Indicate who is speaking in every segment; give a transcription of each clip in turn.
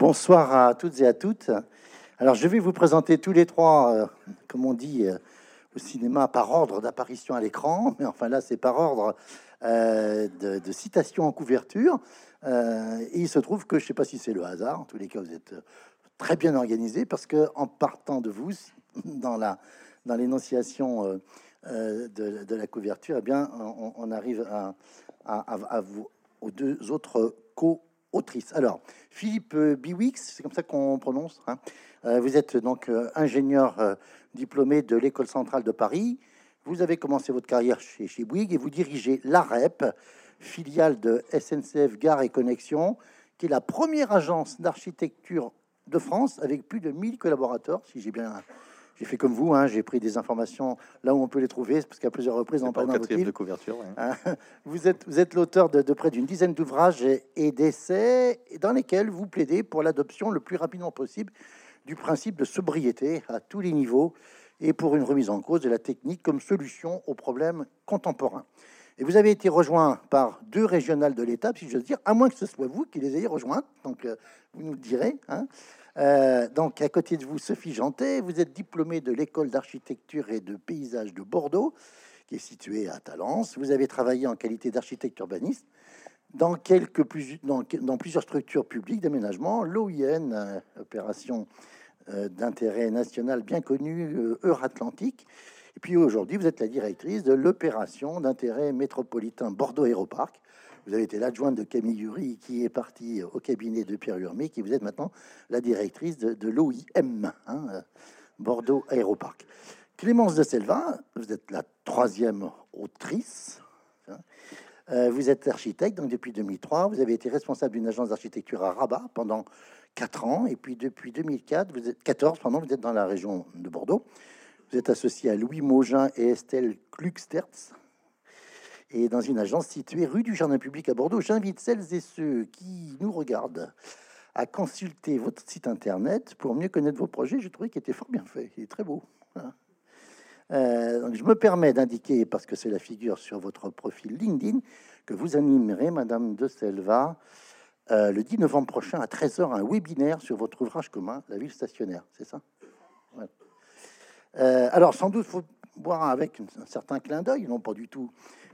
Speaker 1: Bonsoir à toutes et à toutes. Alors, je vais vous présenter tous les trois, euh, comme on dit euh, au cinéma, par ordre d'apparition à l'écran, mais enfin là, c'est par ordre euh, de, citation en couverture. Et il se trouve que, je ne sais pas si c'est le hasard, en tous les cas, vous êtes très bien organisé, parce que en partant de vous, dans la dans l'énonciation de, la couverture, eh bien, on, arrive à, à, vous, aux deux autres co-autrices. Alors, Philippe euh, Biwix, c'est comme ça qu'on prononce. hein. Euh, vous êtes donc euh, ingénieur diplômé de l'École centrale de Paris. Vous avez commencé votre carrière chez, chez Bouygues et vous dirigez l'AREP, filiale de SNCF Gare et Connexion, qui est la première agence d'architecture de France avec plus de 1000 collaborateurs, si j'ai bien... J'ai fait comme vous, hein, j'ai pris des informations là où on peut les trouver, parce qu'à plusieurs reprises, on parle
Speaker 2: en
Speaker 1: dans votre livre.
Speaker 2: de couverture. ouais.
Speaker 1: Hein, Vous êtes, vous êtes l'auteur de, de près d'une dizaine d'ouvrages et, et d'essais dans lesquels vous plaidez pour l'adoption le plus rapidement possible du principe de sobriété à tous les niveaux et pour une remise en cause de la technique comme solution aux problèmes contemporains. Et vous avez été rejoint par deux régionales de l'État, si j'ose dire, à moins que ce soit vous qui les ayez rejointes. Donc, euh, vous nous le direz. hein. Euh, donc, à côté de vous, Sophie Jantet, vous êtes diplômée de l'école d'architecture et de paysage de Bordeaux, qui est située à Talence. Vous avez travaillé en qualité d'architecte urbaniste dans, dans, plusieurs structures publiques d'aménagement, l'OIN, euh, opération euh, d'intérêt national bien connue, Euratlantique. Et puis aujourd'hui, vous êtes la directrice de l'opération d'intérêt métropolitain Bordeaux Aéroparc. Vous avez été l'adjointe de Camille Yury, qui est partie au cabinet de Pierre Urmé, qui vous êtes maintenant la directrice de, l'OIM, hein, Bordeaux Aéroparc. Clémence de Selva, vous êtes la troisième autrice. hein. Euh, vous êtes architecte, donc depuis 2003, vous avez été responsable d'une agence d'architecture à Rabat pendant 4 ans, et puis depuis 2004, vous êtes 14, pardon, vous êtes dans la région de Bordeaux. Vous êtes associé à Louis Maugin et Estelle Kluckstertz, et dans une agence située rue du Jardin Public à Bordeaux. J'invite celles et ceux qui nous regardent à consulter votre site internet pour mieux connaître vos projets. Je trouvais qu'il était fort bien fait, il est très beau. Voilà. Euh, je me permets d'indiquer, parce que c'est la figure sur votre profil LinkedIn, que vous animerez, Madame de Selva, euh, le 10 novembre prochain à 13h, un webinaire sur votre ouvrage commun, La ville stationnaire. C'est ça? Euh, Alors, sans doute, faut voir avec un certain clin d'œil, non pas du tout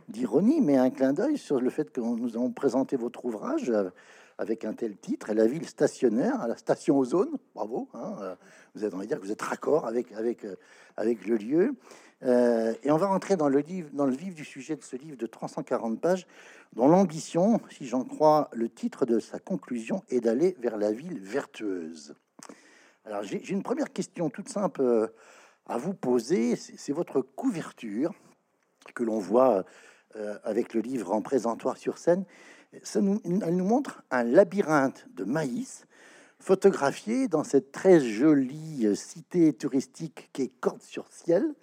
Speaker 1: d'ironie, mais un clin d'œil sur le fait que nous avons présenté votre ouvrage euh, avec un tel titre, La ville stationnaire, la station Ozone. Bravo. hein, euh, vous êtes, on va dire que vous êtes raccord avec, avec, euh, avec le lieu. Et on va rentrer dans le, livre, dans le vif du sujet de ce livre de 340 pages, dont l'ambition, si j'en crois le titre de sa conclusion, est d'aller vers la ville vertueuse. Alors j'ai une première question toute simple à vous poser. C'est votre couverture que l'on voit euh, avec le livre en présentoir sur scène. Ça nous, elle nous montre un labyrinthe de maïs photographié dans cette très jolie euh, cité touristique qui est Cordes-sur-Ciel,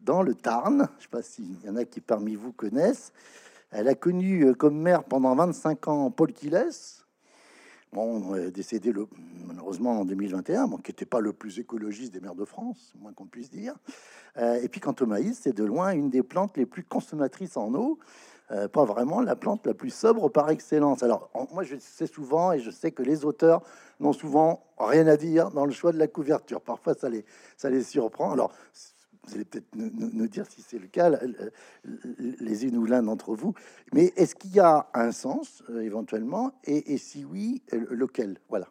Speaker 1: dans le Tarn. Je ne sais pas s'il y en a qui parmi vous connaissent. Elle a connu euh, comme maire pendant 25 ans Paul Quiles, bon, décédé le, malheureusement en 2021, bon, qui n'était pas le plus écologiste des maires de France, moins qu'on puisse dire. Euh, et puis quant au maïs, c'est de loin une des plantes les plus consommatrices en eau. Euh, pas vraiment la plante la plus sobre par excellence. Alors, moi, je sais souvent, et je sais que les auteurs n'ont souvent rien à dire dans le choix de la couverture. Parfois, ça les, ça les surprend. Alors, vous allez peut-être nous, dire si c'est le cas, les unes ou l'un d'entre vous. Mais est-ce qu'il y a un sens, euh, éventuellement? Et, et si oui, euh, lequel? Voilà,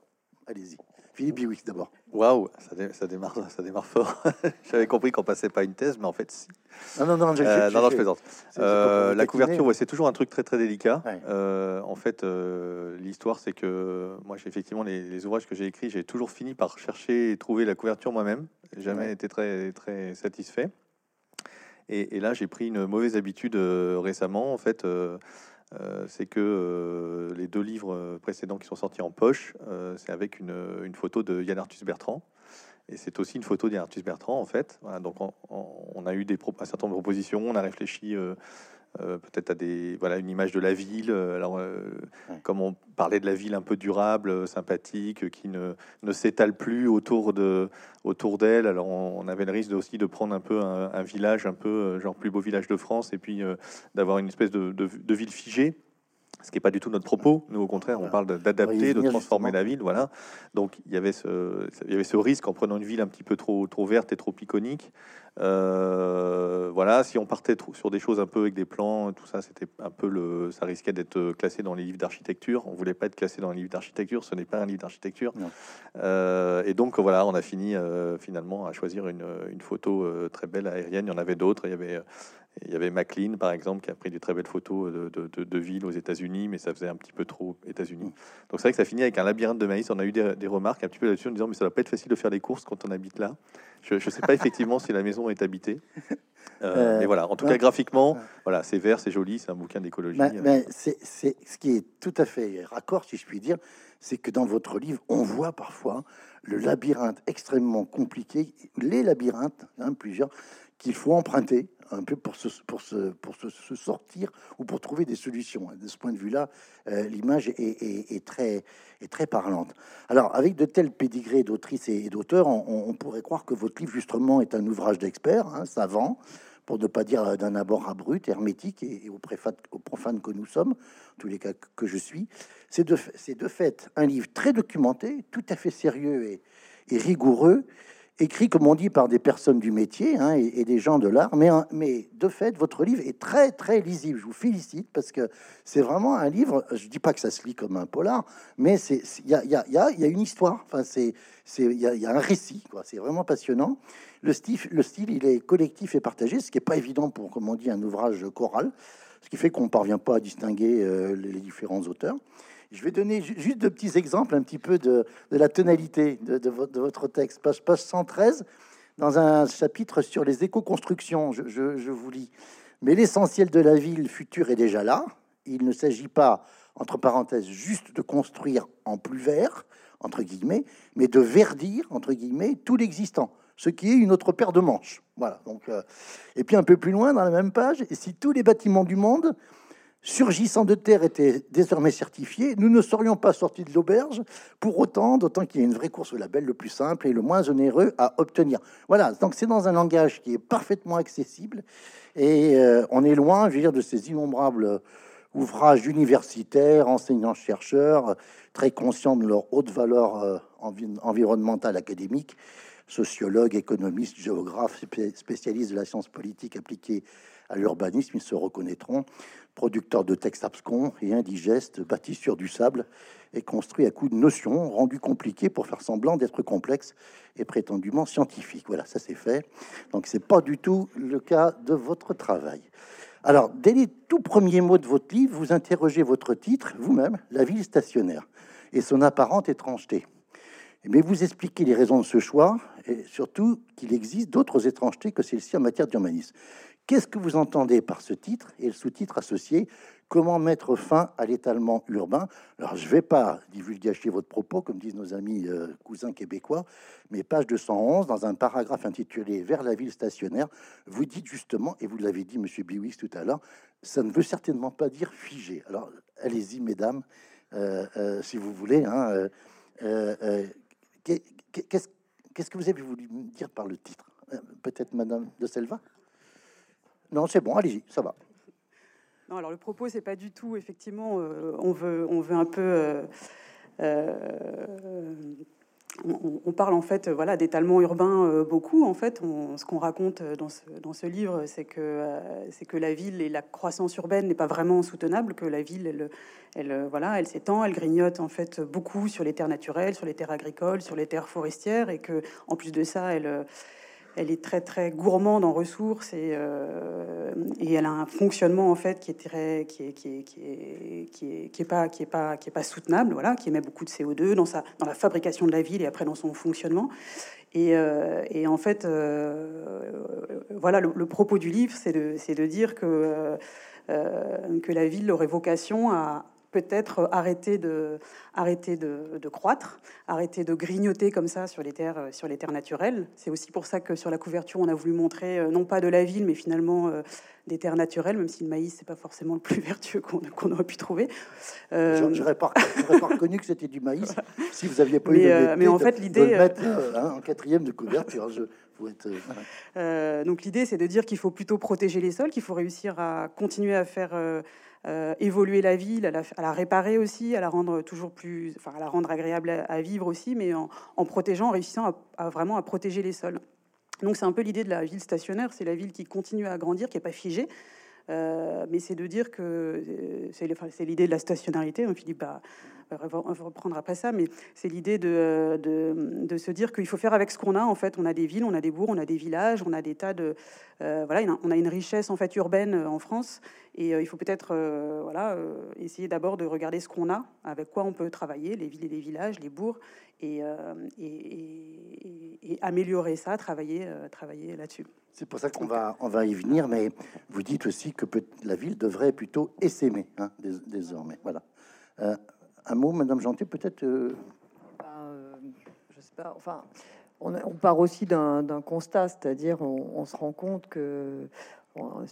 Speaker 1: allez-y. Philippe Biwix, d'abord.
Speaker 2: Waouh, ça, dé- ça démarre, ça démarre fort. J'avais compris qu'on passait pas une thèse, mais en fait, si.
Speaker 1: Non, non, non, je,
Speaker 2: Euh,
Speaker 1: je-
Speaker 2: non, non,
Speaker 1: je-
Speaker 2: je plaisante. Euh, la couverture, ouais, c'est toujours un truc très très délicat.
Speaker 1: Ouais.
Speaker 2: Euh, en fait, l'histoire, c'est que moi, j'ai effectivement les, les ouvrages que j'ai écrits, j'ai toujours fini par chercher et trouver la couverture moi-même. Jamais
Speaker 1: Ouais.
Speaker 2: été très très satisfait. Et, et là, j'ai pris une mauvaise habitude récemment. En fait, euh, c'est que euh, les deux livres euh, précédents qui sont sortis en poche, c'est avec une, photo de Yann Arthus Bertrand. Et c'est aussi une photo d'Yann Arthus Bertrand, en fait. Donc, on, on- a eu des un certain nombre de propositions, on a réfléchi euh, peut-être à des voilà une image de la ville. euh, Alors, euh,
Speaker 1: Ouais.
Speaker 2: comme on parlait de la ville un peu durable, sympathique, qui ne, ne s'étale plus autour de autour d'elle. Alors, on, on avait le risque de- aussi de prendre un peu un, un village, un peu genre plus beau village de France, et puis euh, d'avoir une espèce de, de- de ville figée. Ce qui n'est pas du tout notre propos. Nous, au contraire, on parle d'adapter, de transformer la ville. Voilà. Donc, il y avait ce, il y avait ce risque en prenant une ville un petit peu trop, trop verte et trop iconique. Euh, voilà, si on partait sur des choses un peu avec des plans, tout ça, c'était un peu le, ça risquait d'être classé dans les livres d'architecture. On voulait pas être classé dans les livres d'architecture. Ce n'est pas un livre d'architecture. Euh, et donc voilà, on a fini euh, finalement à choisir une, une photo très belle aérienne. Il y en avait d'autres. Il y avait il y avait McLean, par exemple, qui a pris des très belles photos de, de, villes aux États-Unis, mais ça faisait un petit peu trop États-Unis. Donc c'est vrai que ça finit avec un labyrinthe de maïs. On a eu des, remarques un petit peu là-dessus en disant, mais ça va pas être facile de faire les courses quand on habite là. Je ne sais pas effectivement si la maison est habitée. Euh, euh, mais voilà, en tout cas, graphiquement, voilà, c'est vert, c'est joli, c'est un bouquin d'écologie.
Speaker 1: Mais, mais c'est ce qui est tout à fait raccord, si je puis dire, c'est que dans votre livre, on voit parfois le labyrinthe extrêmement compliqué, les labyrinthes, hein, plusieurs, qu'il faut emprunter un peu pour se, pour se, pour se, sortir ou pour trouver des solutions. De ce point de vue-là, euh, l'image est, très, est très parlante. Alors, avec de tels pédigrés d'autrices et, d'auteurs, on, pourrait croire que votre livre, justement, est un ouvrage d'expert, hein, savant, pour ne pas dire d'un abord abrupt, hermétique et, au, profane que nous sommes, en tous les cas que je suis. C'est de, de fait un livre très documenté, tout à fait sérieux et rigoureux, écrit, comme on dit, par des personnes du métier hein, et, des gens de l'art. Mais, mais de fait, votre livre est très, très lisible. Je vous félicite parce que c'est vraiment un livre, je dis pas que ça se lit comme un polar, mais il y a, une histoire, enfin, il y, y, a un récit, c'est vraiment passionnant. Le style, le style, il est collectif et partagé, ce qui n'est pas évident pour, comme on dit, un ouvrage choral, ce qui fait qu'on ne parvient pas à distinguer euh, les différents auteurs. Je vais donner juste deux petits exemples un petit peu de, la tonalité de, votre, texte. Page, page 113, dans un chapitre sur les éco-constructions, je, vous lis. Mais l'essentiel de la ville future est déjà là. Il ne s'agit pas, entre parenthèses, juste de construire en plus vert, entre guillemets, mais de verdir, entre guillemets, tout l'existant, ce qui est une autre paire de manches. Voilà. Donc, euh, et puis un peu plus loin, dans la même page, et si tous les bâtiments du monde surgissant de terre était désormais certifié, nous ne serions pas sortis de l'auberge pour autant, d'autant qu'il y a une vraie course au label le plus simple et le moins onéreux à obtenir. Voilà, donc c'est dans un langage qui est parfaitement accessible et euh, on est loin, je veux dire, de ces innombrables ouvrages universitaires, enseignants-chercheurs, très conscients de leur haute valeur euh, environnementale académique, sociologues, économistes, géographes, spécialistes de la science politique appliquée à l'urbanisme, ils se reconnaîtront producteur de textes abscons et indigestes, bâti sur du sable et construit à coups de notions rendues compliquées pour faire semblant d'être complexes et prétendument scientifiques. Voilà, ça c'est fait. Donc c'est pas du tout le cas de votre travail. Alors, dès les tout premiers mots de votre livre, vous interrogez votre titre, vous-même, La ville stationnaire, et son apparente étrangeté. Mais vous expliquez les raisons de ce choix, et surtout qu'il existe d'autres étrangetés que celle-ci en matière d'urbanisme. Qu'est-ce que vous entendez par ce titre et le sous-titre associé? Comment mettre fin à l'étalement urbain? Alors, je ne vais pas divulgacher votre propos, comme disent nos amis euh, cousins québécois, mais page 211, dans un paragraphe intitulé Vers la ville stationnaire, vous dites justement, et vous l'avez dit, Monsieur Biwix, tout à l'heure, ça ne veut certainement pas dire figé. Alors, allez-y, mesdames, euh, euh, si vous voulez. Hein, qu'est-ce que vous avez voulu dire par le titre? Peut-être Madame de Selva? Non, c'est bon, allez-y, ça va.
Speaker 3: Non, alors le propos, c'est pas du tout, effectivement, euh, on, veut, on veut un peu. Euh, euh, on, parle en fait voilà, d'étalement urbain beaucoup. En fait, ce qu'on raconte dans ce, dans ce livre, c'est que, c'est que la ville et la croissance urbaine n'est pas vraiment soutenable, que la ville, elle, voilà, elle s'étend, elle grignote en fait beaucoup sur les terres naturelles, sur les terres agricoles, sur les terres forestières, et que en plus de ça, elle elle est très très gourmande en ressources et, euh, et, elle a un fonctionnement en fait qui est très qui est qui est qui est qui est, pas qui est pas qui est pas soutenable voilà qui émet beaucoup de CO2 dans sa dans la fabrication de la ville et après dans son fonctionnement. Et, euh, et en fait euh, voilà le, le, propos du livre c'est de c'est de dire que que la ville aurait vocation à peut-être arrêter de, arrêter de, croître, arrêter de grignoter comme ça sur les terres, euh, sur les terres naturelles. C'est aussi pour ça que sur la couverture, on a voulu montrer euh, non pas de la ville, mais finalement euh, des terres naturelles, même si le maïs c'est pas forcément le plus vertueux qu'on aurait pu trouver.
Speaker 1: Euh, J'aurais pas, pas, reconnu que c'était du maïs si vous aviez pas
Speaker 3: mais,
Speaker 1: eu
Speaker 3: mais en fait l'idée
Speaker 1: hein, en quatrième de couverture. Je,
Speaker 3: donc l'idée c'est de dire qu'il faut plutôt protéger les sols, qu'il faut réussir à continuer à faire évoluer la ville, à la, réparer aussi, à la rendre toujours plus, enfin, à la rendre agréable à, vivre aussi, mais en, protégeant, en réussissant vraiment à protéger les sols. Donc c'est un peu l'idée de la ville stationnaire, c'est la ville qui continue à grandir, qui n'est pas figée, mais c'est de dire que c'est l'idée de la stationnarité. On Philippe bah, on va reprendre après ça, mais c'est l'idée de, de, se dire qu'il faut faire avec ce qu'on a. En fait, on a des villes, on a des bourgs, on a des villages, on a des tas de euh, voilà, on a une richesse en fait urbaine euh, en France, et euh, il faut peut-être voilà essayer d'abord de regarder ce qu'on a, avec quoi on peut travailler, les villes et les villages, les bourgs, et, et, améliorer ça, travailler, travailler là-dessus.
Speaker 1: C'est pour ça qu'on va, on va y venir, mais vous dites aussi que la ville devrait plutôt essaimer hein, désormais. Voilà. Un mot, Madame Gentil, peut-être euh,
Speaker 4: ben, euh, sais pas. Enfin, on, part aussi d'un constat, c'est-à-dire on, se rend compte que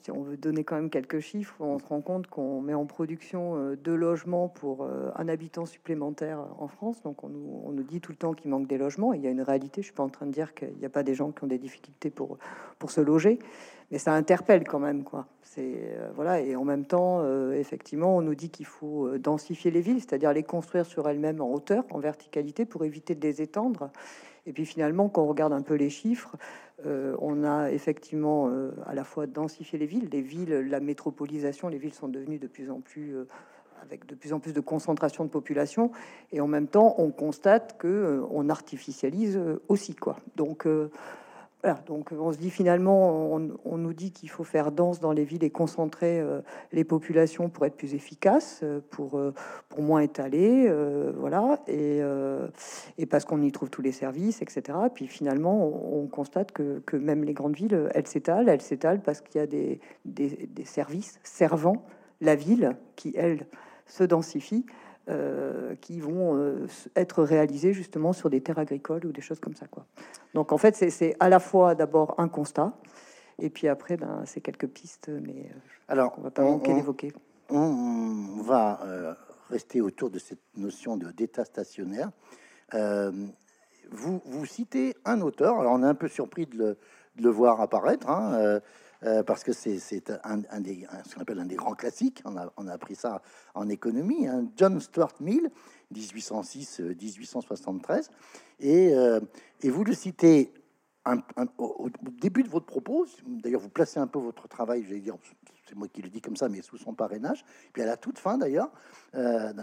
Speaker 4: si on veut donner quand même quelques chiffres, on se rend compte qu'on met en production euh, deux logements pour un habitant supplémentaire en France. Donc on nous, dit tout le temps qu'il manque des logements. il y a une réalité. Je suis pas en train de dire qu'il n'y a pas des gens qui ont des difficultés pour, pour se loger mais ça interpelle quand même, quoi. C'est euh, voilà, et en même temps, euh, effectivement, on nous dit qu'il faut euh, densifier les villes, c'est-à-dire les construire sur elles-mêmes en hauteur, en verticalité, pour éviter de les étendre. Et puis finalement, quand on regarde un peu les chiffres, on a effectivement à la fois densifié les villes, les villes, la métropolisation, les villes sont devenues de plus en plus avec de plus en plus de concentration de population, et en même temps, on constate que on artificialise aussi, quoi. Donc donc on se dit finalement, on, nous dit qu'il faut faire danse dans les villes et concentrer euh, les populations pour être plus efficace, euh, pour, euh, pour moins étaler, voilà, et, parce qu'on y trouve tous les services, etc. Puis finalement, on, constate que, même les grandes villes, elles s'étalent, elles s'étalent parce qu'il y a des, des, des services servant la ville qui, elles, se densifient. Euh, qui vont euh, être réalisés justement sur des terres agricoles ou des choses comme ça. Quoi. Donc en fait, c'est à la fois d'abord un constat, et puis après, ben, c'est quelques pistes, mais euh,
Speaker 1: Alors,
Speaker 4: on va pas manquer d'évoquer.
Speaker 1: On va rester autour de cette notion de d'état stationnaire. vous, vous citez un auteur, alors on est un peu surpris de le, de le voir apparaître, hein, euh, parce que c'est un, des, ce qu'on appelle un des grands classiques. On a, appris ça en économie. Hein. John Stuart Mill, 1806-1873. Et, euh, et vous le citez au, début de votre propos. D'ailleurs, vous placez un peu votre travail, j'allais dire, c'est moi qui le dis comme ça, mais sous son parrainage. Puis à la toute fin, d'ailleurs, euh,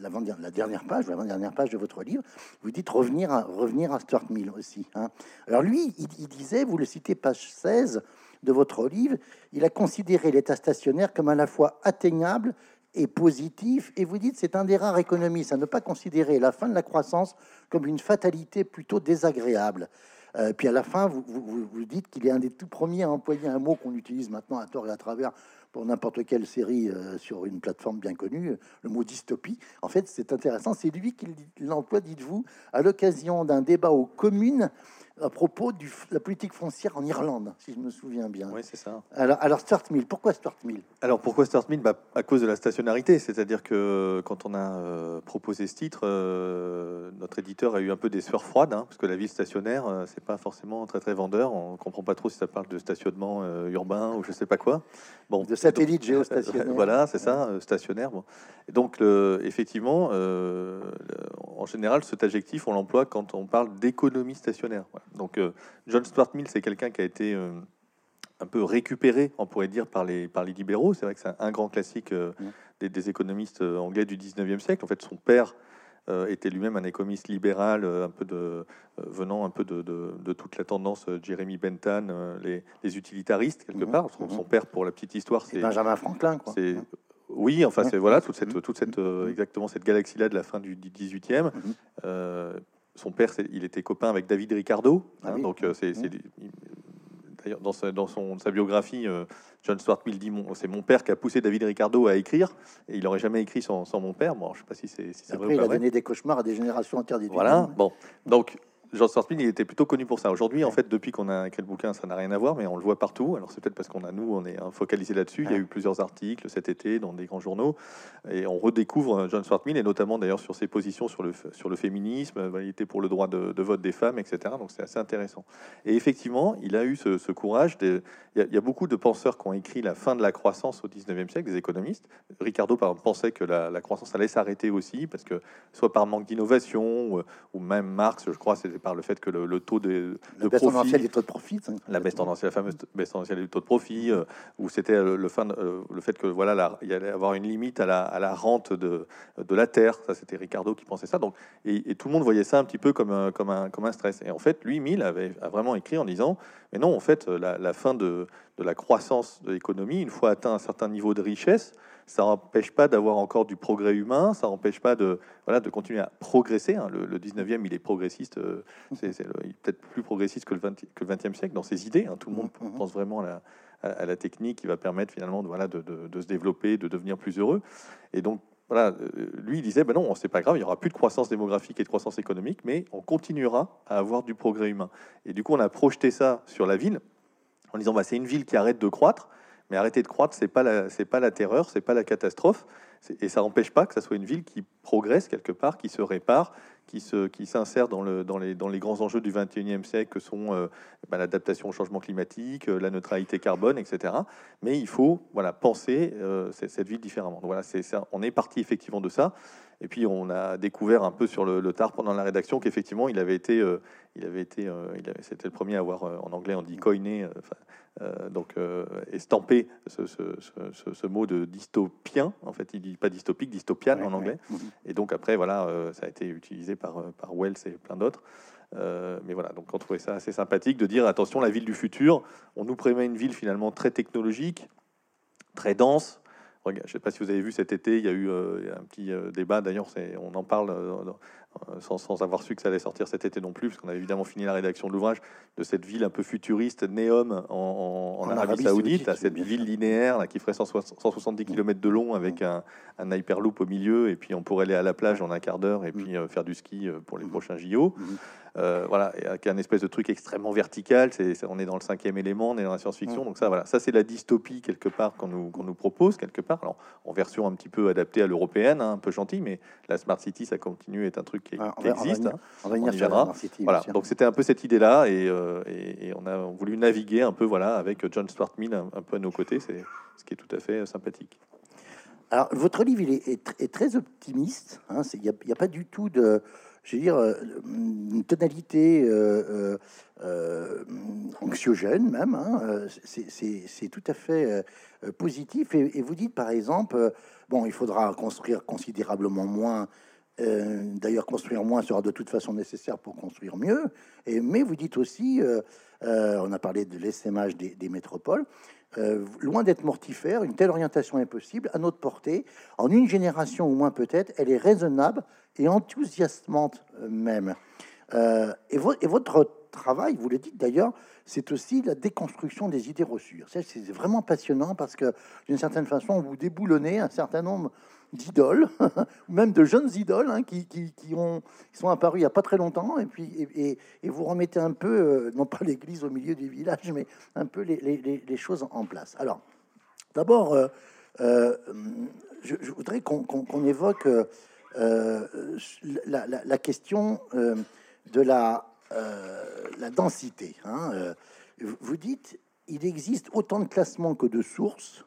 Speaker 1: la, dernière page, la dernière page de votre livre, vous dites revenir à, revenir à Stuart Mill aussi. Hein. Alors lui, il, disait, vous le citez, page 16, de votre olive, il a considéré l'état stationnaire comme à la fois atteignable et positif, et vous dites c'est un des rares économistes à ne pas considérer la fin de la croissance comme une fatalité plutôt désagréable. Euh, puis à la fin, vous, vous, dites qu'il est un des tout premiers à employer un mot qu'on utilise maintenant à tort et à travers pour n'importe quelle série euh, sur une plateforme bien connue, le mot dystopie. En fait, c'est intéressant, c'est lui qui l'emploie, dites-vous, à l'occasion d'un débat aux communes à propos de la politique foncière en Irlande, si je me souviens bien.
Speaker 2: Oui, c'est ça.
Speaker 1: Alors, alors Stuart Mill, pourquoi Stuart Mill?
Speaker 2: Alors pourquoi Stuart Mill? Bah, À cause de la stationnarité, c'est-à-dire que quand on a euh, proposé ce titre, euh, notre éditeur a eu un peu des sueurs froides, hein, parce que la ville stationnaire, euh, c'est pas forcément très très vendeur. On comprend pas trop si ça parle de stationnement urbain ou je sais pas quoi.
Speaker 1: Bon, de satellite géostationnaire.
Speaker 2: voilà, c'est ça, stationnaire. Bon. Et donc effectivement, en général, cet adjectif, on l'emploie quand on parle d'économie stationnaire. Donc euh, John Stuart Mill, c'est quelqu'un qui a été euh, un peu récupéré, on pourrait dire, par les, par les libéraux. C'est vrai que c'est un, grand classique euh, des, économistes anglais du 19e siècle. En fait, son père était lui-même un économiste libéral, un peu de, venant un peu de, de, toute la tendance Jeremy Bentham, les, les, utilitaristes, quelque mhm. part. Son, son, père, pour la petite histoire,
Speaker 1: c'est Benjamin Franklin.
Speaker 2: C'est oui, enfin, c'est voilà toute cette, toute cette, exactement cette galaxie-là de la fin du 18e son père, il était copain avec David Ricardo. Ah hein, donc, euh, c'est, d'ailleurs, dans, sa, dans son, sa biographie, euh, John Stuart Mill dit c'est mon père qui a poussé David Ricardo à écrire, et il n'aurait jamais écrit sans, mon père. Bon, je sais pas si c'est,
Speaker 1: vrai. Il a donné des cauchemars à des générations entières
Speaker 2: Voilà. Bon, donc George Mill, il était plutôt connu pour ça. Aujourd'hui, en fait, depuis qu'on a écrit le bouquin, ça n'a rien à voir, mais on le voit partout. Alors c'est peut-être parce qu'on a nous, on est hein, focalisé là-dessus. Il y a eu plusieurs articles cet été dans des grands journaux, et on redécouvre John Stuart Mill, et notamment d'ailleurs sur ses positions sur le sur le féminisme. Euh, il était pour le droit de, vote des femmes, etc. Donc c'est assez intéressant. Et effectivement, il a eu ce, courage. il, y a, beaucoup de penseurs qui ont écrit la fin de la croissance au 19e siècle, des économistes. Ricardo, par exemple, pensait que la, croissance allait s'arrêter aussi, parce que soit par manque d'innovation, ou, même Marx, je crois, c'était par le fait que le, taux de,
Speaker 1: de profit, du taux de profit,
Speaker 2: la baisse tendancielle, la fameuse baisse tendancielle du taux de profit, euh, où c'était le, le, euh, le fait que voilà, il y allait avoir une limite à la, à la rente de, de la terre. Ça, c'était Ricardo qui pensait ça. Donc, et, tout le monde voyait ça un petit peu comme un, comme un, comme un stress. Et en fait, lui, Mill avait a vraiment écrit en disant, mais non, en fait, la, la fin de, de la croissance de l'économie, une fois atteint un certain niveau de richesse, ça n'empêche pas d'avoir encore du progrès humain, ça n'empêche pas de, voilà, de continuer à progresser. Hein. Le, 19e, il est progressiste, euh, c'est, peut-être plus progressiste que le, 20, que le 20e siècle dans ses idées. Hein. Tout le monde mm, mm, mm. pense vraiment à la, à, la, technique qui va permettre finalement de, voilà, de, de, se développer, de devenir plus heureux. Et donc, voilà, euh, lui, il disait, ben non, c'est pas grave, il y aura plus de croissance démographique et de croissance économique, mais on continuera à avoir du progrès humain. Et du coup, on a projeté ça sur la ville en disant, bah, c'est une ville qui arrête de croître, mais arrêter de croître, c'est pas pas la terreur, c'est pas la catastrophe, et ça n'empêche pas que ça soit une ville qui progresse quelque part, qui se répare, qui se, qui s'insère dans le, dans les, dans les grands enjeux du 21e siècle que sont euh, bah, l'adaptation au changement climatique, euh, la neutralité carbone, etc. Mais il faut, voilà, penser euh, cette ville différemment. Voilà. On est parti effectivement de ça. Et puis on a découvert un peu sur le, tard pendant la rédaction qu'effectivement il avait été, il avait été, il avait, c'était le premier à avoir en anglais on dit coiné, euh, donc euh, estampé ce, ce, mot de dystopien. En fait, il dit pas dystopique, dystopian en anglais. Mhm. Et donc après, voilà, euh, ça a été utilisé par, par Wells et plein d'autres. mais voilà, donc on trouvait ça assez sympathique de dire attention, la ville du futur, on nous prémet une ville finalement très technologique, très dense, je ne sais pas si vous avez vu cet été, il y a eu un petit débat, d'ailleurs, on en parle sans, sans, avoir su que ça allait sortir cet été non plus, parce qu'on a évidemment fini la rédaction de l'ouvrage de cette ville un peu futuriste, Neom, en, en, Arabie, Saoudite, à cette ville linéaire là, qui ferait 170 km de long avec un, un, hyperloop au milieu, et puis on pourrait aller à la plage en un quart d'heure et puis euh, faire du ski euh, pour les prochains JO. Euh, voilà, avec un espèce de truc extrêmement vertical. C'est, on est dans le cinquième élément, on est dans la science-fiction. Donc ça, voilà, ça c'est la dystopie quelque part qu'on nous, qu'on nous propose quelque part. Alors en version un petit peu adaptée à l'européenne, hein, un peu gentille, mais la smart city, ça continue est un truc qui, ah, existe.
Speaker 1: On va, venir, hein.
Speaker 2: on Voilà, donc c'était un peu cette idée-là, euh, et, et, on a voulu naviguer un peu, voilà, avec John Stuart Mill un, peu à nos côtés, c'est ce qui est tout à fait sympathique.
Speaker 1: Alors, votre livre, il est, très optimiste. Hein, il n'y a, a, pas du tout de, je veux dire, euh, une tonalité euh, euh, anxiogène même. Hein, c'est tout à fait positif. Et, vous dites, par exemple, bon, il faudra construire considérablement moins. D'ailleurs, construire moins sera de toute façon nécessaire pour construire mieux. Et, mais vous dites aussi, on a parlé de l'essaimage des, des métropoles, loin d'être mortifère, une telle orientation est possible à notre portée. En une génération au moins peut-être, elle est raisonnable et enthousiasmante euh, même. Euh, et, et, votre travail, vous le dites d'ailleurs, c'est aussi la déconstruction des idées reçues. C'est vraiment passionnant parce que d'une certaine façon, vous déboulonnez un certain nombre d'idoles, même de jeunes idoles hein, qui, qui, qui, ont, qui sont apparues il n'y a pas très longtemps, et puis et, et, vous remettez un peu, euh, non pas l'église au milieu du village, mais un peu les, les, les choses en place. Alors, d'abord, je, je, voudrais qu'on évoque euh, la, question euh, de la, euh, la densité. Hein, vous dites, il existe autant de classements que de sources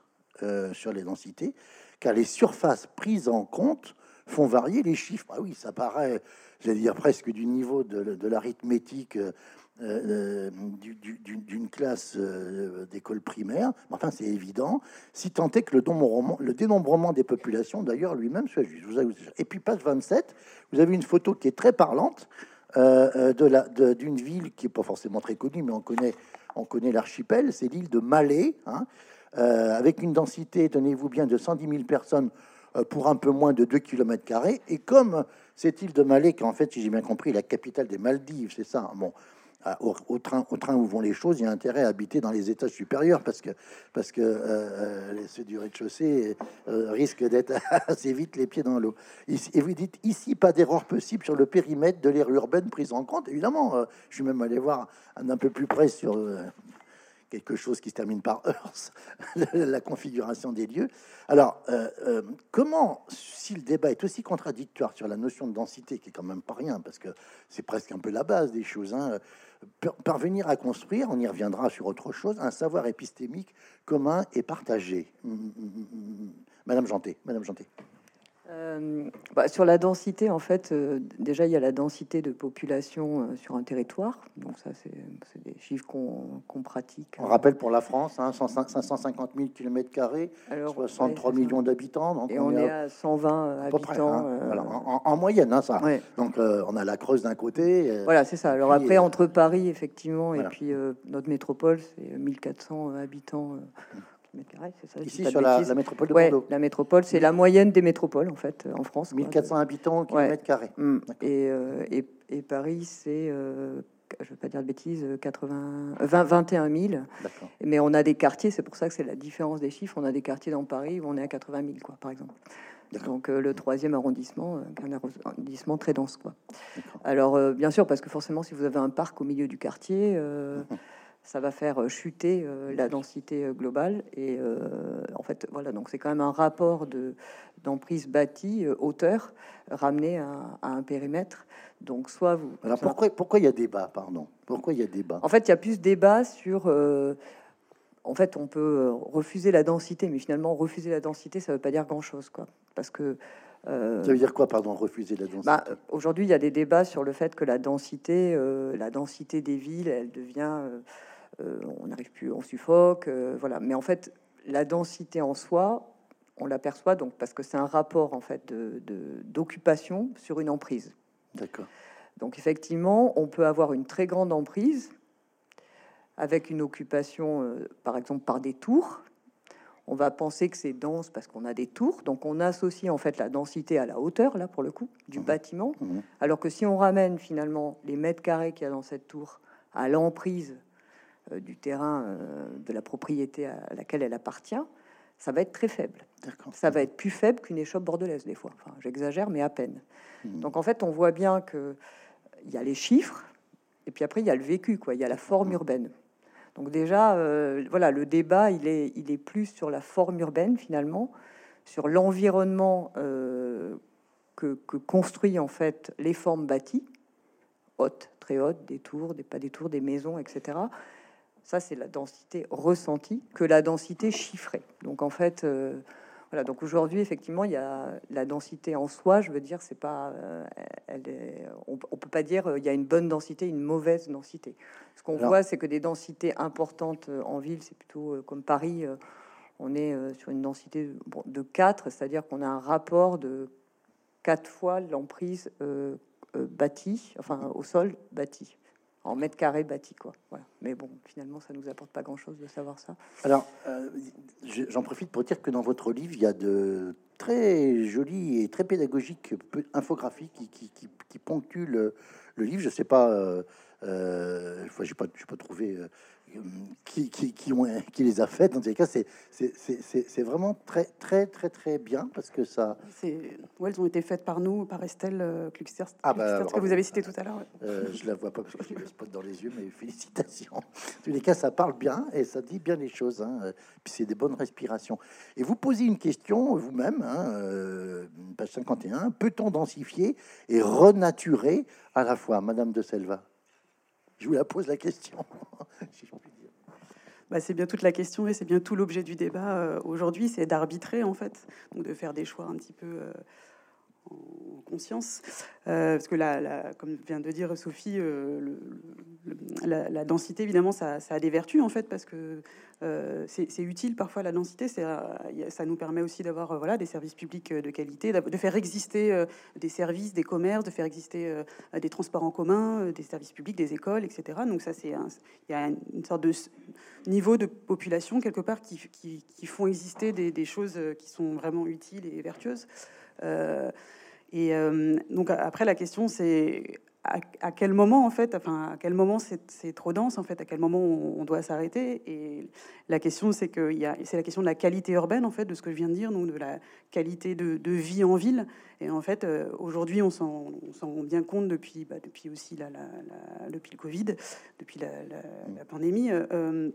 Speaker 1: sur les densités, car les surfaces prises en compte font varier les chiffres. Ah oui, ça paraît, j'allais dire presque du niveau de, l'arithmétique euh, d'une classe euh, d'école primaire, enfin c'est évident, si tant est que le, dénombrement des populations d'ailleurs lui-même soit juste. Et puis page 27, vous avez une photo qui est très parlante euh, d'une ville qui est pas forcément très connue, mais on connaît, on connaît l'archipel, c'est l'île de Malais, hein, avec une densité, tenez-vous bien, de 110 000 personnes pour un peu moins de 2 km. Et comme cette île de qui en fait, si j'ai bien compris, la capitale des Maldives, c'est ça, bon, au, train, au train où vont les choses, il y a intérêt à habiter dans les étages supérieurs parce que, parce que euh, ceux du rez-de-chaussée risquent d'être assez vite les pieds dans l'eau. Et vous dites ici, pas d'erreur possible sur le périmètre de l'aire urbaine prise en compte. Évidemment, je suis même allé voir un peu plus près sur quelque chose qui se termine par Earth, la configuration des lieux. Alors, euh, euh, comment, si le débat est aussi contradictoire sur la notion de densité, qui est quand même pas rien, parce que c'est presque un peu la base des choses, hein, parvenir à construire, on y reviendra sur autre chose, un savoir épistémique commun et partagé. Madame Janté, Madame Janté.
Speaker 4: Euh, bah, sur la densité, en fait, euh, déjà il y a la densité de population euh, sur un territoire. Donc ça, c'est des chiffres qu'on pratique.
Speaker 1: On rappelle pour la France, hein, 550 000 km carrés, 63 millions d'habitants.
Speaker 4: Et on, est, à 120 habitants.
Speaker 1: Hein. en, moyenne, hein, ça. Donc on a la Creuse d'un côté.
Speaker 4: voilà, c'est ça. Alors après, entre Paris, effectivement, et puis notre métropole, c'est 1400 habitants. Mmh.
Speaker 1: Ici, sur la, métropole de Bordeaux.
Speaker 4: La métropole, c'est la moyenne des métropoles, en fait, en France.
Speaker 1: 1400 habitants au kilomètre carré.
Speaker 4: Mm. Euh, et, et, Paris, c'est, euh, je ne veux pas dire de bêtises, 80, 20, 21 000. Mais on a des quartiers, c'est pour ça que c'est la différence des chiffres. On a des quartiers dans Paris où on est à 80 000, quoi, par exemple. Donc euh, le troisième arrondissement, un arrondissement très dense, quoi. Alors bien sûr, parce que forcément, si vous avez un parc au milieu du quartier. Ça va faire euh, chuter euh, la densité euh, globale. Et en fait, voilà, donc c'est quand même un rapport de d'emprise bâtie hauteur ramené à, un périmètre. Donc soit vous.
Speaker 1: Alors pourquoi pourquoi il y a débat, pardon? Pourquoi il y a débat?
Speaker 4: En fait, il y a plus débat sur. en fait, on peut refuser la densité, mais finalement, refuser la densité, ça veut pas dire grand-chose, quoi. Parce que
Speaker 1: ça veut dire quoi, pardon, refuser la densité?
Speaker 4: bah, Aujourd'hui, il y a des débats sur le fait que la densité, la densité des villes, elle devient euh, on n'arrive plus, on suffoque, euh, voilà. Mais en fait, la densité en soi, on l'aperçoit donc parce que c'est un rapport en fait de d'occupation sur une emprise.
Speaker 1: D'accord.
Speaker 4: Donc effectivement, on peut avoir une très grande emprise avec une occupation, euh, par exemple par des tours. On va penser que c'est dense parce qu'on a des tours, donc on associe en fait la densité à la hauteur là pour le coup du mmh. bâtiment, mmh. alors que si on ramène finalement les mètres carrés qu'il y a dans cette tour à l'emprise euh, du terrain euh, de la propriété à laquelle elle appartient, ça va être très faible. Ça va être plus faible qu'une échoppe bordelaise des fois. Enfin, j'exagère, mais à peine. Hmm. Donc en fait, on voit bien que il y a les chiffres, et puis après il y a le vécu, quoi. Il y a la forme hmm. urbaine. Donc déjà, euh, voilà, le débat, il est, il est plus sur la forme urbaine finalement, sur l'environnement que, que, construit en fait les formes bâties, hautes, très hautes, des tours, des pas des tours, des maisons, etc. Ça, c'est la densité ressentie que la densité chiffrée. Donc, en fait, euh, voilà. Donc aujourd'hui, effectivement, il y a la densité en soi. Je veux dire, c'est pas, euh, elle est, on, peut pas dire euh, il y a une bonne densité, une mauvaise densité. Ce qu'on voit, c'est que des densités importantes en ville, c'est plutôt comme Paris. on est sur une densité de 4, c'est-à-dire qu'on a un rapport de 4 fois l'emprise bâtie, enfin au sol bâti en mètres carrés bâti, quoi. Mais bon, finalement, ça nous apporte pas grand-chose de savoir ça.
Speaker 1: Alors, euh, j'en profite pour dire que dans votre livre, il y a de très jolis et très pédagogiques infographies qui, qui, ponctuent le, livre. Je sais pas, euh, euh, je n'ai pas, pas trouvé euh, qui, qui, qui, ont, qui les a faites. Dans tous les cas, c'est vraiment très, très, très, très bien parce que ça.
Speaker 3: Ouais, elles ont été faites par nous, par Estelle euh,
Speaker 1: ah bah,
Speaker 3: que vous avez cité tout à l'heure.
Speaker 1: Euh, je la vois pas parce que j'ai le spot dans les yeux, mais félicitations. En tous les cas, ça parle bien et ça dit bien les choses. Hein. Puis c'est des bonnes respirations. Et vous posez une question vous-même, hein, euh, page 51. Peut-on densifier et renaturer à la fois, Madame de Selva? Je vous la pose la question.
Speaker 3: bah, c'est bien toute la question et c'est bien tout l'objet du débat euh, aujourd'hui, c'est d'arbitrer en fait, de faire des choix un petit peu euh, en conscience, euh, parce que la, comme vient de dire Sophie, le, la, densité évidemment ça, a des vertus en fait parce que euh, c'est utile parfois la densité, euh, ça nous permet aussi d'avoir euh, voilà, des services publics de qualité, de faire exister des services, des commerces, de faire exister des transports en commun, des services publics, des écoles, etc. Donc ça, c'est il y a une sorte de niveau de population quelque part qui, qui, font exister des, choses qui sont vraiment utiles et vertueuses. Et donc après la question c'est à, quel moment en fait, enfin à quel moment c'est trop dense en fait, à quel moment on, doit s'arrêter. Et la question c'est que c'est la question de la qualité urbaine en fait, de ce que je viens de dire, donc de la qualité de, vie en ville. Et en fait, euh, aujourd'hui, on s'en rend bien compte depuis, bah, depuis aussi la, depuis le Covid, depuis la, pandémie. Euh,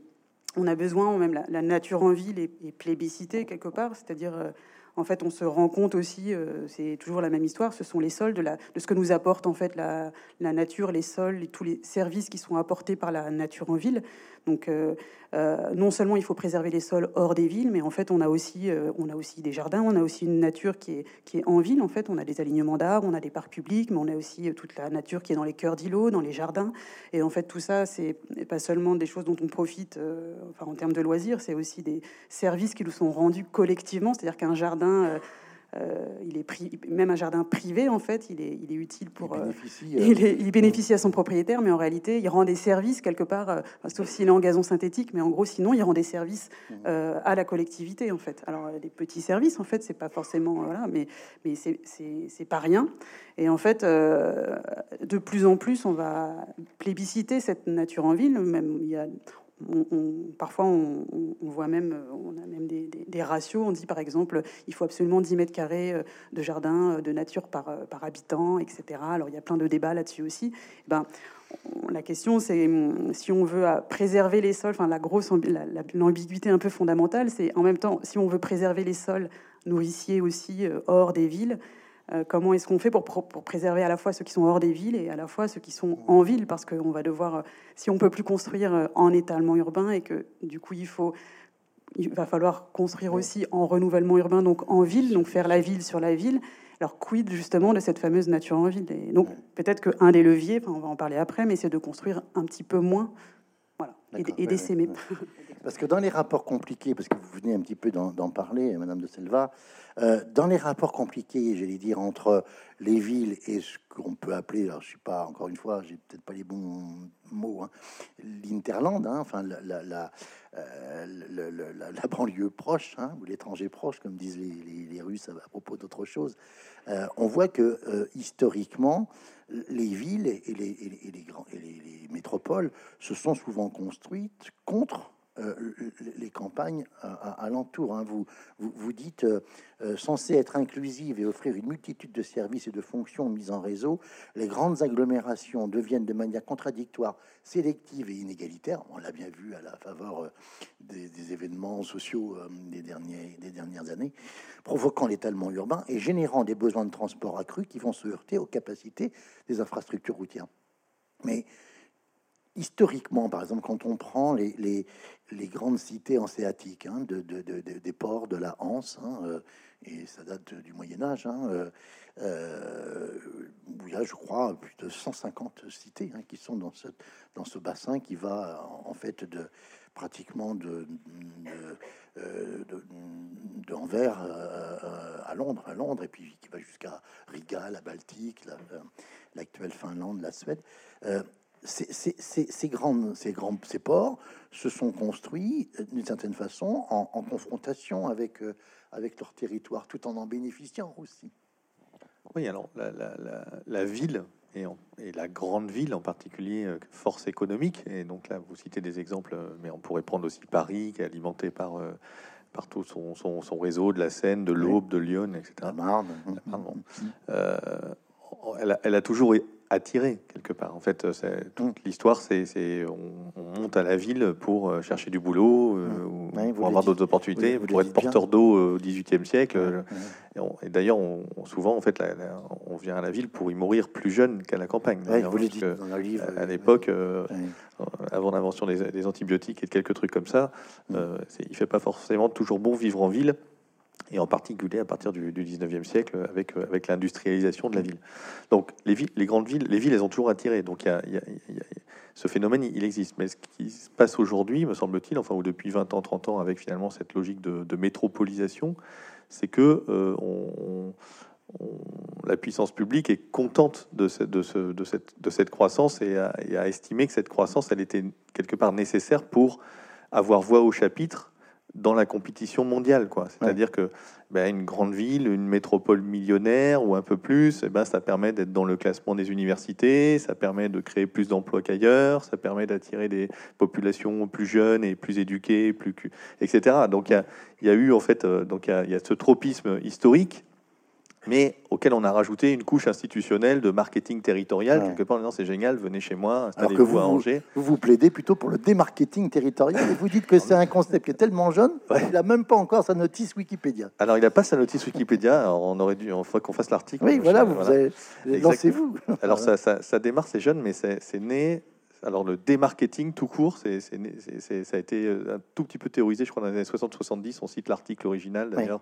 Speaker 3: on a besoin, même la, nature en ville est, est plébiscitée quelque part, c'est-à-dire en fait, on se rend compte aussi, euh, c'est toujours la même histoire, ce sont les sols de, la, ce que nous apporte en fait la, nature, les sols, tous les services qui sont apportés par la nature en ville. Donc, euh, euh, non seulement il faut préserver les sols hors des villes, mais en fait, on a aussi, on a aussi des jardins, on a aussi une nature qui est, qui est en ville. En fait, on a des alignements d'arbres, on a des parcs publics, mais on a aussi toute la nature qui est dans les cœurs d'îlots, dans les jardins. Et en fait, tout ça, c'est pas seulement des choses dont on profite, enfin, en termes de loisirs, c'est aussi des services qui nous sont rendus collectivement. C'est-à-dire qu'un jardin euh, il est pris, même un jardin privé, en fait, il est, il est utile pour.
Speaker 1: Il euh, bénéficie,
Speaker 3: euh, il, bénéficie, à son propriétaire, mais en réalité, il rend des services quelque part, sauf s'il est en gazon synthétique, mais en gros, sinon, il rend des services mmh. à la collectivité, en fait. Alors, des petits services, en fait, c'est pas forcément. Voilà, mais, mais c'est pas rien. Et en fait, de plus en plus, on va plébisciter cette nature en ville. Même, il y a, parfois, on, voit même, on a même des, ratios. On dit par exemple, il faut absolument 10 mètres carrés euh, de jardin euh, de nature par, euh, habitant, etc. Alors, il y a plein de débats là-dessus aussi. Eh ben, la question, c'est si on veut préserver les sols, enfin, la grosse, l'ambiguïté un peu fondamentale, c'est en même temps, si on veut préserver les sols nourriciers aussi hors des villes, euh, comment est-ce qu'on fait pour, préserver à la fois ceux qui sont hors des villes et à la fois ceux qui sont en ville? Parce qu'on va devoir, euh, si on peut plus construire euh, en étalement urbain et que du coup il faut, il va falloir construire aussi en renouvellement urbain, donc en ville, donc faire la ville sur la ville. Alors quid justement de cette fameuse nature en ville? Et Donc peut-être qu'un des leviers, on va en parler après, mais c'est de construire un petit peu moins, voilà, et, d'essaimer.
Speaker 1: Parce que dans les rapports compliqués, parce que vous venez un petit peu d'en parler, Madame de Selva, euh, dans les rapports compliqués, j'allais dire, entre les villes et ce qu'on peut appeler, alors je suis pas, encore une fois, j'ai peut-être pas les bons mots, hein, l'interland, hein, enfin euh, la, banlieue proche, hein, ou l'étranger proche, comme disent les, Russes à, propos d'autre chose, euh, on voit que historiquement, les villes et les, et les, grands, et les métropoles se sont souvent construites contre euh, les campagnes alentour. Hein. Vous, vous, dites euh, euh, censé être inclusive et offrir une multitude de services et de fonctions mises en réseau, les grandes agglomérations deviennent de manière contradictoire, sélective et inégalitaire. On l'a bien vu à la faveur des, événements sociaux des, derniers, des dernières années, provoquant l'étalement urbain et générant des besoins de transport accrus qui vont se heurter aux capacités des infrastructures routières. Mais historiquement, par exemple, quand on prend les, les, grandes cités hanséatiques, hein, de, de, des ports de la Hanse, hein, euh, et ça date du Moyen Âge, hein, euh, euh, où il y a, je crois, plus de 150 cités qui sont dans ce, dans ce bassin qui va en fait de pratiquement de, de, Anvers à Londres, à Londres, et puis qui va jusqu'à Riga, la Baltique, l'actuelle Finlande, la Suède ces, grands, ces, grands, ces ports se sont construits euh, d'une certaine façon en, confrontation avec, euh, avec leur territoire, tout en en bénéficiant aussi.
Speaker 2: Oui, alors la, ville et, et, la grande ville en particulier, euh, force économique, et donc là vous citez des exemples, mais on pourrait prendre aussi Paris, qui est alimenté par, par tout son, son, réseau de la Seine, de l'Aube, de Lyon, etc.
Speaker 1: La Marne.
Speaker 2: elle, a, elle, a, toujours attirer quelque part. En fait, toute l'histoire, c'est on, monte à la ville pour euh, chercher du boulot euh, ou pour avoir d'autres opportunités, pour être porteur d'eau au XVIIIe siècle. Et, d'ailleurs, souvent, en fait, on vient à la ville pour y mourir plus jeune qu'à la campagne.
Speaker 1: vous dites
Speaker 2: à l'époque, euh, avant l'invention des, antibiotiques et de quelques trucs comme ça, mmh. il fait pas forcément toujours bon vivre en ville et en particulier à partir du, 19e siècle avec, euh, avec l'industrialisation de la ville. Donc les, villes, les grandes villes, les villes, elles ont toujours attiré. Donc y a, ce phénomène, il existe. Mais ce qui se passe aujourd'hui, me semble-t-il, enfin ou depuis 20 ans, 30 ans, avec finalement cette logique de, métropolisation, c'est que euh, la puissance publique est contente de, ce, de, cette, de cette croissance et a, et a estimé que cette croissance, elle était quelque part nécessaire pour avoir voix au chapitre dans la compétition mondiale. quoi. C'est-à-dire que ben, une grande ville, une métropole millionnaire ou un peu plus, eh ben, ça permet d'être dans le classement des universités, ça permet de créer plus d'emplois qu'ailleurs, ça permet d'attirer des populations plus jeunes et plus éduquées, plus, etc. Donc il y, y a, eu en fait, euh, donc il y, y a ce tropisme historique mais auquel on a rajouté une couche institutionnelle de marketing territorial. Quelque part, c'est génial, venez chez moi, installez-vous à Angers.
Speaker 1: Vous, vous plaidez plutôt pour le démarketing territorial et vous dites que c'est un concept qui est tellement jeune, il n'a même pas encore sa notice Wikipédia.
Speaker 2: Alors, il n'a pas sa notice Wikipédia, on aurait dû, il faut qu'on fasse l'article.
Speaker 1: Oui, voilà, vous, lancez-vous.
Speaker 2: Alors, ça, ça, ça, démarre, c'est jeune, mais c'est né alors le démarketing tout court, c'est, ça a été euh, un tout petit peu théorisé, je crois, dans les années 60-70. On cite l'article original d'ailleurs.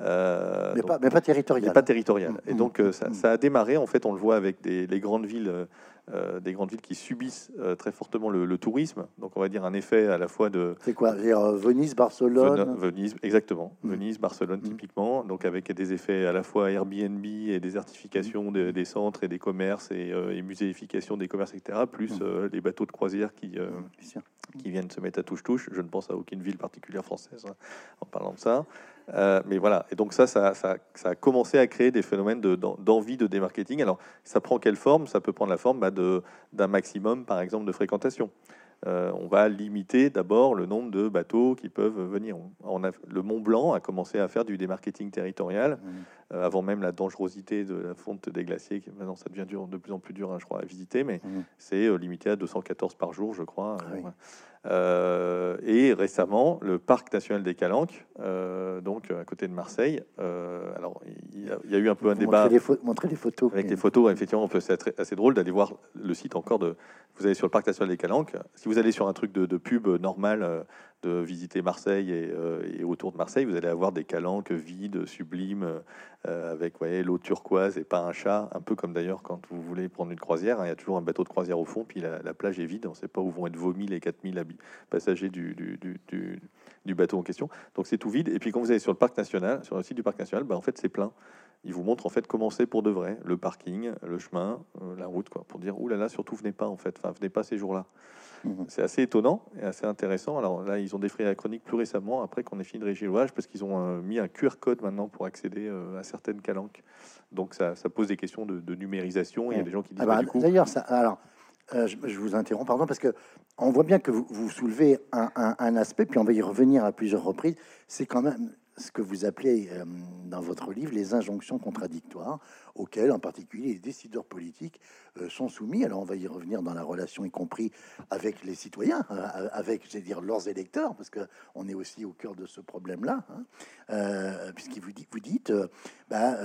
Speaker 1: Euh, mais, pas, mais, pas, territorial.
Speaker 2: Mais pas territorial. Et mm, donc euh, mm, mm. ça, a démarré, en fait, on le voit avec des, les grandes villes euh, des grandes villes qui subissent euh, très fortement le, tourisme. Donc, on va dire un effet à la fois de.
Speaker 1: C'est quoi? Euh, Venise, Barcelone?
Speaker 2: Venise, exactement. Mmh. Venise, Barcelone, mmh. typiquement. Donc, avec des effets à la fois Airbnb et désertification mmh. des centres et des commerces et, et, muséification des commerces, etc. Plus les bateaux de croisière qui, qui viennent se mettre à touche-touche. Je ne pense à aucune ville particulière française hein, en parlant de ça. Euh, mais voilà, et donc ça ça, ça, a commencé à créer des phénomènes d'envie de, démarketing. Alors, ça prend quelle forme? Ça peut prendre la forme bah, d'un maximum, par exemple, de fréquentation. Euh, on va limiter d'abord le nombre de bateaux qui peuvent venir. On a, le Mont Blanc a commencé à faire du démarketing territorial, mmh. euh, avant même la dangerosité de la fonte des glaciers, qui maintenant ça devient dur, de plus en plus dur, hein, je crois, à visiter, mais mmh. c'est limité à 214 par jour, je crois. Ah euh, et récemment, le parc national des Calanques, euh, donc à côté de Marseille. Euh, alors, il y, a, eu un peu un débat.
Speaker 1: Montrer des photos.
Speaker 2: Avec des photos, effectivement, c'est assez drôle d'aller voir le site encore de. Vous allez sur le parc national des Calanques. Si vous allez sur un truc de, de pub normal de visiter Marseille euh, et, autour de Marseille, vous allez avoir des calanques vides, sublimes, avec l'eau turquoise et pas un chat, un peu comme d'ailleurs quand vous voulez prendre une croisière, hein, il y a toujours un bateau de croisière au fond, puis la, plage est vide, on ne sait pas où vont être vomis les 4000 passagers du, du, bateau en question. Donc c'est tout vide. Et puis quand vous allez sur le parc national, sur le site du parc national, bah, en fait c'est plein. Il vous montre en fait comment c'est pour de vrai, le parking, le chemin, euh, la route, quoi, pour dire, oulala, là là, surtout venez pas en fait, enfin venez pas ces jours-là. Mhm. C'est assez étonnant et assez intéressant. Alors là, ils ont défrayé la chronique plus récemment, après qu'on ait fini de régir l'ouvrage, parce qu'ils ont euh, mis un QR code maintenant pour accéder euh, à certaines calanques. Donc ça, pose des questions de, numérisation. Il y a des gens qui disent.
Speaker 1: Ah bah, d'ailleurs, ça, alors, euh, je, vous interromps, pardon, parce que on voit bien que vous, vous soulevez un, un, aspect, puis on va y revenir à plusieurs reprises. C'est quand même ce que vous appelez dans votre livre les injonctions contradictoires, auxquelles en particulier les décideurs politiques euh, sont soumis. Alors on va y revenir dans la relation, y compris avec les citoyens, euh, avec, j'ai dire, leurs électeurs, parce que on est aussi au cœur de ce problème-là, hein. euh, puisqu'il vous dit, vous dites, bah,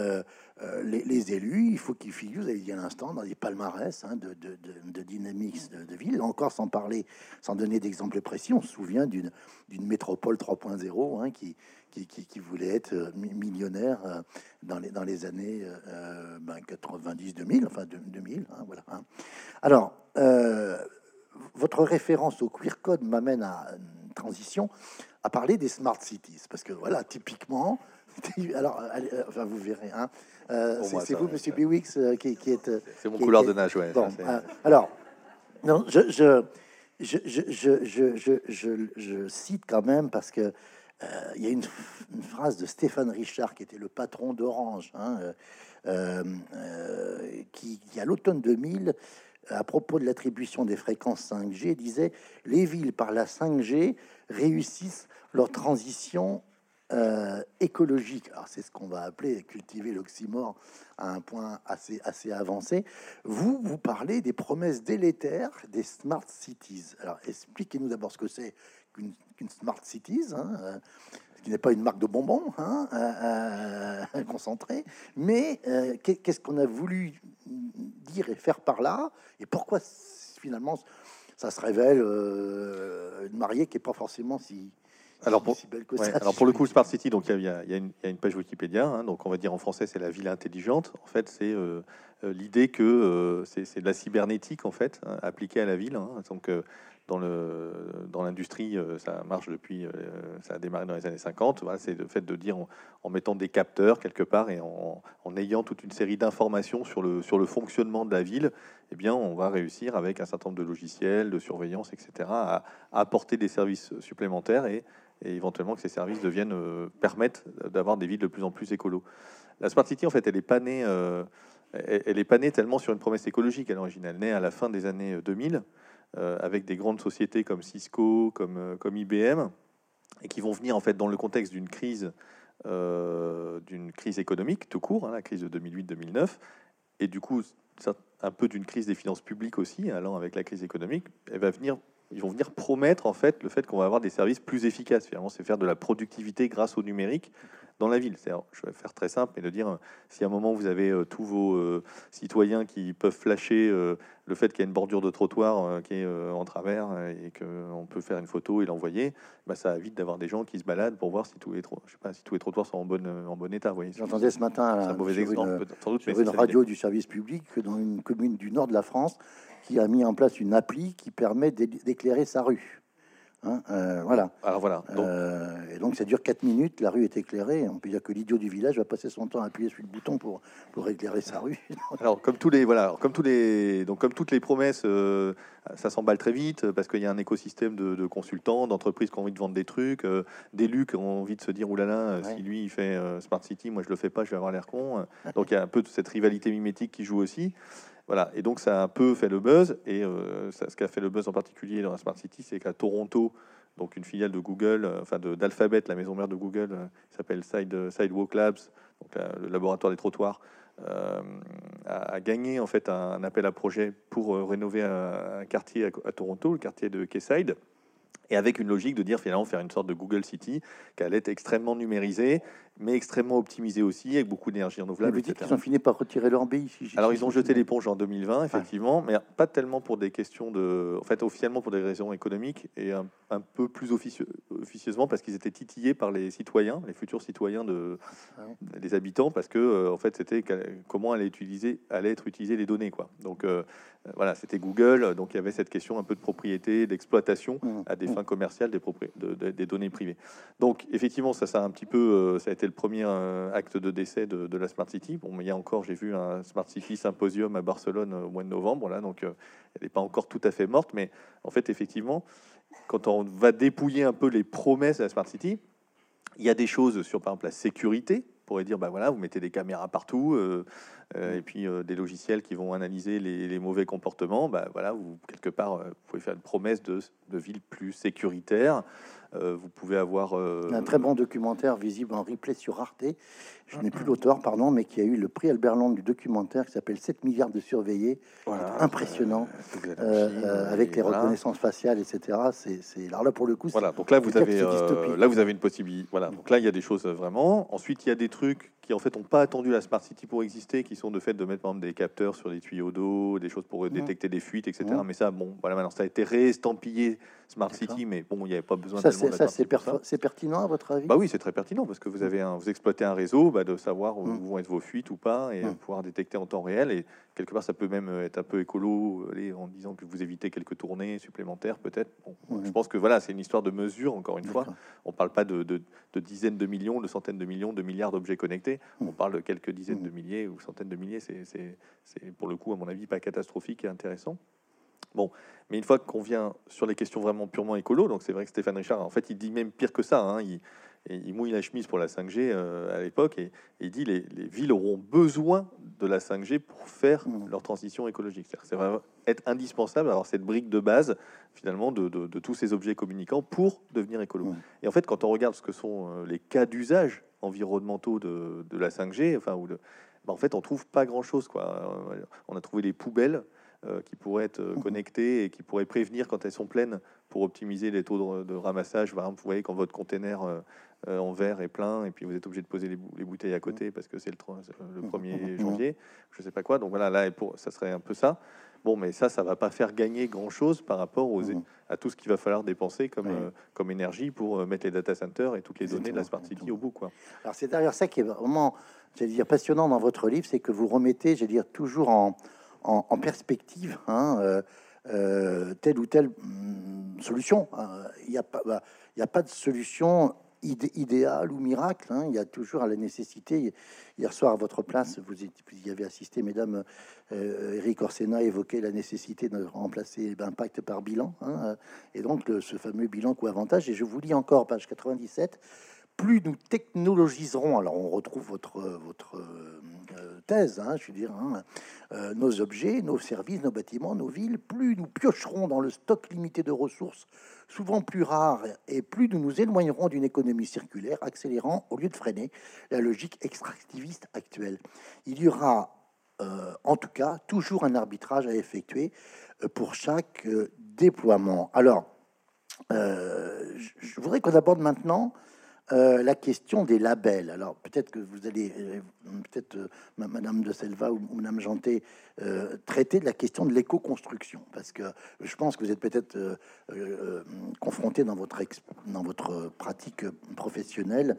Speaker 1: les, élus, il faut qu'ils figurent, vous avez dit à l'instant, dans des palmarès hein, de, de, de, dynamique de, ville. Encore sans parler, sans donner d'exemples précis, on se souvient d'une métropole 3.0 hein, qui, qui, qui, voulait être millionnaire dans les, dans les années 90-2000, ben, enfin 2000. Hein, voilà, hein. Alors, euh, votre référence au queer code m'amène à une transition à parler des smart cities, parce que voilà, typiquement, alors, euh, enfin, vous verrez, hein, euh, c'est vous, Monsieur Biwix, qui, qui, est.
Speaker 2: C'est mon couleur de nage, ouais.
Speaker 1: alors, non, je, je, je, je, je, je, cite quand même parce que il y a une, phrase de Stéphane Richard, qui était le patron d'Orange, hein, euh, euh, qui, à l'automne 2000, à propos de l'attribution des fréquences 5G, disait les villes par la 5G réussissent leur transition euh, écologique. Alors c'est ce qu'on va appeler cultiver l'oxymore à un point assez assez avancé. Vous vous parlez des promesses délétères des smart cities. Alors expliquez-nous d'abord ce que c'est qu'une smart cities. Hein qui n'est pas une marque de bonbons, hein, euh, euh, concentré, mais euh, qu'est-ce qu'on a voulu dire et faire par là, et pourquoi finalement ça se révèle une mariée qui n'est pas forcément si,
Speaker 2: alors pour, belle que ça. Alors pour le coup, Smart City, donc il y, a, une page Wikipédia, hein, donc on va dire en français c'est la ville intelligente. En fait, c'est l'idée que c'est de la cybernétique en fait hein, appliquée à la ville. Hein. donc dans l'industrie, ça marche depuis, ça a démarré dans les années 50. Voilà, c'est le fait de dire en, mettant des capteurs quelque part et en, ayant toute une série d'informations sur le fonctionnement de la ville, eh bien, on va réussir avec un certain nombre de logiciels, de surveillance, etc., à, apporter des services supplémentaires et, éventuellement que ces services deviennent permettent d'avoir des villes de plus en plus écolo. La Smart City, en fait, elle est pas née pas née tellement sur une promesse écologique à l'origine. Elle naît à la fin des années 2000 euh, avec des grandes sociétés comme Cisco, comme, euh, IBM, et qui vont venir en fait dans le contexte d'une crise, euh, crise économique tout court, hein, la crise de 2008-2009, et du coup un peu d'une crise des finances publiques aussi, allant avec la crise économique. Elle ils vont venir promettre en fait le fait qu'on va avoir des services plus efficaces. Finalement, c'est faire de la productivité grâce au numérique dans la ville. Je vais faire très simple, mais de dire si à un moment vous avez euh, tous vos euh, citoyens qui peuvent flasher euh, le fait qu'il y a une bordure de trottoir qui est en travers et qu'on peut faire une photo et l'envoyer, bah, ça évite d'avoir des gens qui se baladent pour voir si tous les, je sais pas, si tous les trottoirs sont en bon, en bon état.
Speaker 1: J'entendais ce matin un mauvais exemple, une, une radio du service public que dans une commune du nord de la France, qui a mis en place une appli qui permet d'éclairer sa rue. Hein, euh, voilà.
Speaker 2: Alors voilà.
Speaker 1: Donc... Euh, et donc ça dure 4 minutes, la rue est éclairée. On peut dire que l'idiot du village va passer son temps à appuyer sur le bouton pour, pour éclairer sa rue.
Speaker 2: alors comme tous les voilà, comme tous les donc comme toutes les promesses, euh, ça s'emballe très vite parce qu'il y a un écosystème de, consultants, d'entreprises qui ont envie de vendre des trucs, d'élus qui ont envie de se dire oulala, si lui il fait Smart City, moi je le fais pas, je vais avoir l'air con. donc il y a un peu de cette rivalité mimétique qui joue aussi. Voilà, et donc ça a un peu fait le buzz, et euh, ce qui a fait le buzz en particulier dans la Smart City, c'est qu'à Toronto, donc une filiale de Google, euh, enfin d'Alphabet, la maison mère de Google, euh, qui s'appelle Side, Sidewalk Labs, donc le laboratoire des trottoirs, a, gagné en fait un, appel à projet pour rénover un, quartier à, Toronto, le quartier de Quayside et avec une logique de dire finalement faire une sorte de Google City qui allait être extrêmement numérisée, mais extrêmement optimisée aussi, avec beaucoup d'énergie renouvelable.
Speaker 1: Vous ils ont fini par retirer leur bille
Speaker 2: Alors ils ont jeté l'éponge en 2020, effectivement, mais pas tellement pour des questions de... En fait, officiellement pour des raisons économiques, et un, peu plus officieusement parce qu'ils étaient titillés par les citoyens, les futurs citoyens de, ah des habitants, parce que euh, en fait c'était comment allaient, utiliser, allaient être utilisées les données. Quoi. Donc euh, voilà, c'était Google, donc il y avait cette question un peu de propriété, d'exploitation mmh. à des mmh. fins commerciales des, des données privées. Donc effectivement, ça, ça a un petit peu, euh, ça a été le premier euh, acte de décès de, la Smart City. Bon, mais il y a encore, j'ai vu un Smart City symposium à Barcelone au mois de novembre, là, donc euh, elle n'est pas encore tout à fait morte, mais en fait, effectivement, quand on va dépouiller un peu les promesses de la Smart City, il y a des choses sur, par exemple, la sécurité. On pourrait dire, bah voilà, vous mettez des caméras partout, et puis des logiciels qui vont analyser les, mauvais comportements. Bah voilà, vous quelque part, pouvez faire une promesse de ville plus sécuritaire. Euh, vous pouvez avoir
Speaker 1: euh, un très bon documentaire visible en replay sur Arte. Je n'ai plus l'auteur, pardon, mais qui a eu le prix Albert Londres du documentaire qui s'appelle 7 milliards de surveillés. Impressionnant, euh, avec les reconnaissances faciales, etc. C'est alors là pour le coup.
Speaker 2: Voilà, donc là vous avez là vous avez une possibilité. Voilà, donc là il y a des choses vraiment. Ensuite il y a des trucs qui en fait n'ont pas attendu la Smart City pour exister, qui sont de fait de mettre par exemple, des capteurs sur les tuyaux d'eau, des choses pour détecter des fuites, etc. Mais ça, bon, voilà, maintenant ça a été réestampillé Smart City, mais bon, il n'y avait pas besoin.
Speaker 1: Ça, c'est pertinent à votre avis?
Speaker 2: Bah oui, c'est très pertinent parce que vous avez un, vous exploitez un réseau, bah, de savoir où, vont être vos fuites ou pas, et pouvoir détecter en temps réel. Et quelque part, ça peut même être un peu écolo, en disant que vous évitez quelques tournées supplémentaires, peut-être. Je pense que voilà, c'est une histoire de mesure. Encore une fois, on parle pas de, de, dizaines de millions, de centaines de millions, de milliards d'objets connectés. On parle de quelques dizaines de milliers ou centaines de milliers. C'est pour le coup, à mon avis, pas catastrophique et intéressant. Bon, mais une fois qu'on vient sur les questions vraiment purement écolo, donc c'est vrai que Stéphane Richard, en fait, il dit même pire que ça. Hein, il, il, mouille la chemise pour la 5G euh, à l'époque et, il dit les, les villes auront besoin de la 5G pour faire mmh. leur transition écologique. C'est va être indispensable d'avoir cette brique de base finalement de, de, tous ces objets communicants pour devenir écolo. Mmh. Et en fait, quand on regarde ce que sont euh, les cas d'usage environnementaux de, de, la 5G, enfin, ou de, bah, en fait, on trouve pas grand-chose. Quoi. Euh, on a trouvé des poubelles euh, qui pourraient être euh, mhm. connectées et qui pourraient prévenir quand elles sont pleines pour optimiser les taux de, ramassage. Par exemple, vous voyez quand votre container en verre est plein et puis vous êtes obligé de poser les, bouteilles à côté parce que c'est le, le 1er mhm. janvier, je sais pas quoi. Donc voilà, là, pour, ça serait un peu ça. Bon, mais ça, ça va pas faire gagner grand-chose par rapport aux, mhm. à tout ce qu'il va falloir dépenser comme, comme énergie pour mettre les data centers et toutes les données de la Smart City au bout. Quoi.
Speaker 1: Alors c'est d'ailleurs ça qui est vraiment j'allais dire, passionnant dans votre livre, c'est que vous remettez, j'allais dire, toujours en, en, perspective hein, euh, euh, telle ou telle mm, solution. Il n'y a pas, bah, a pas de solution idéal ou miracle. Hein. Il y a toujours la nécessité. Hier soir, à votre place, vous, y avez assisté, mesdames. Euh, Eric Orsena évoquait la nécessité de remplacer l'impact par bilan. Hein. et donc, ce fameux bilan co-avantage. Et je vous lis encore, page 97 plus nous technologiserons, alors on retrouve votre, votre euh, thèse, hein, je veux dire, hein, euh, nos objets, nos services, nos bâtiments, nos villes, plus nous piocherons dans le stock limité de ressources, souvent plus rares, et plus nous nous éloignerons d'une économie circulaire, accélérant au lieu de freiner la logique extractiviste actuelle. Il y aura, euh, en tout cas, toujours un arbitrage à effectuer pour chaque déploiement. Alors, je voudrais qu'on aborde maintenant euh, la question des labels. Alors peut-être que vous allez, euh, peut-être euh, Madame de Selva ou, Madame Janté, traiter de la question de l'éco-construction, parce que je pense que vous êtes peut-être confronté dans votre dans votre pratique professionnelle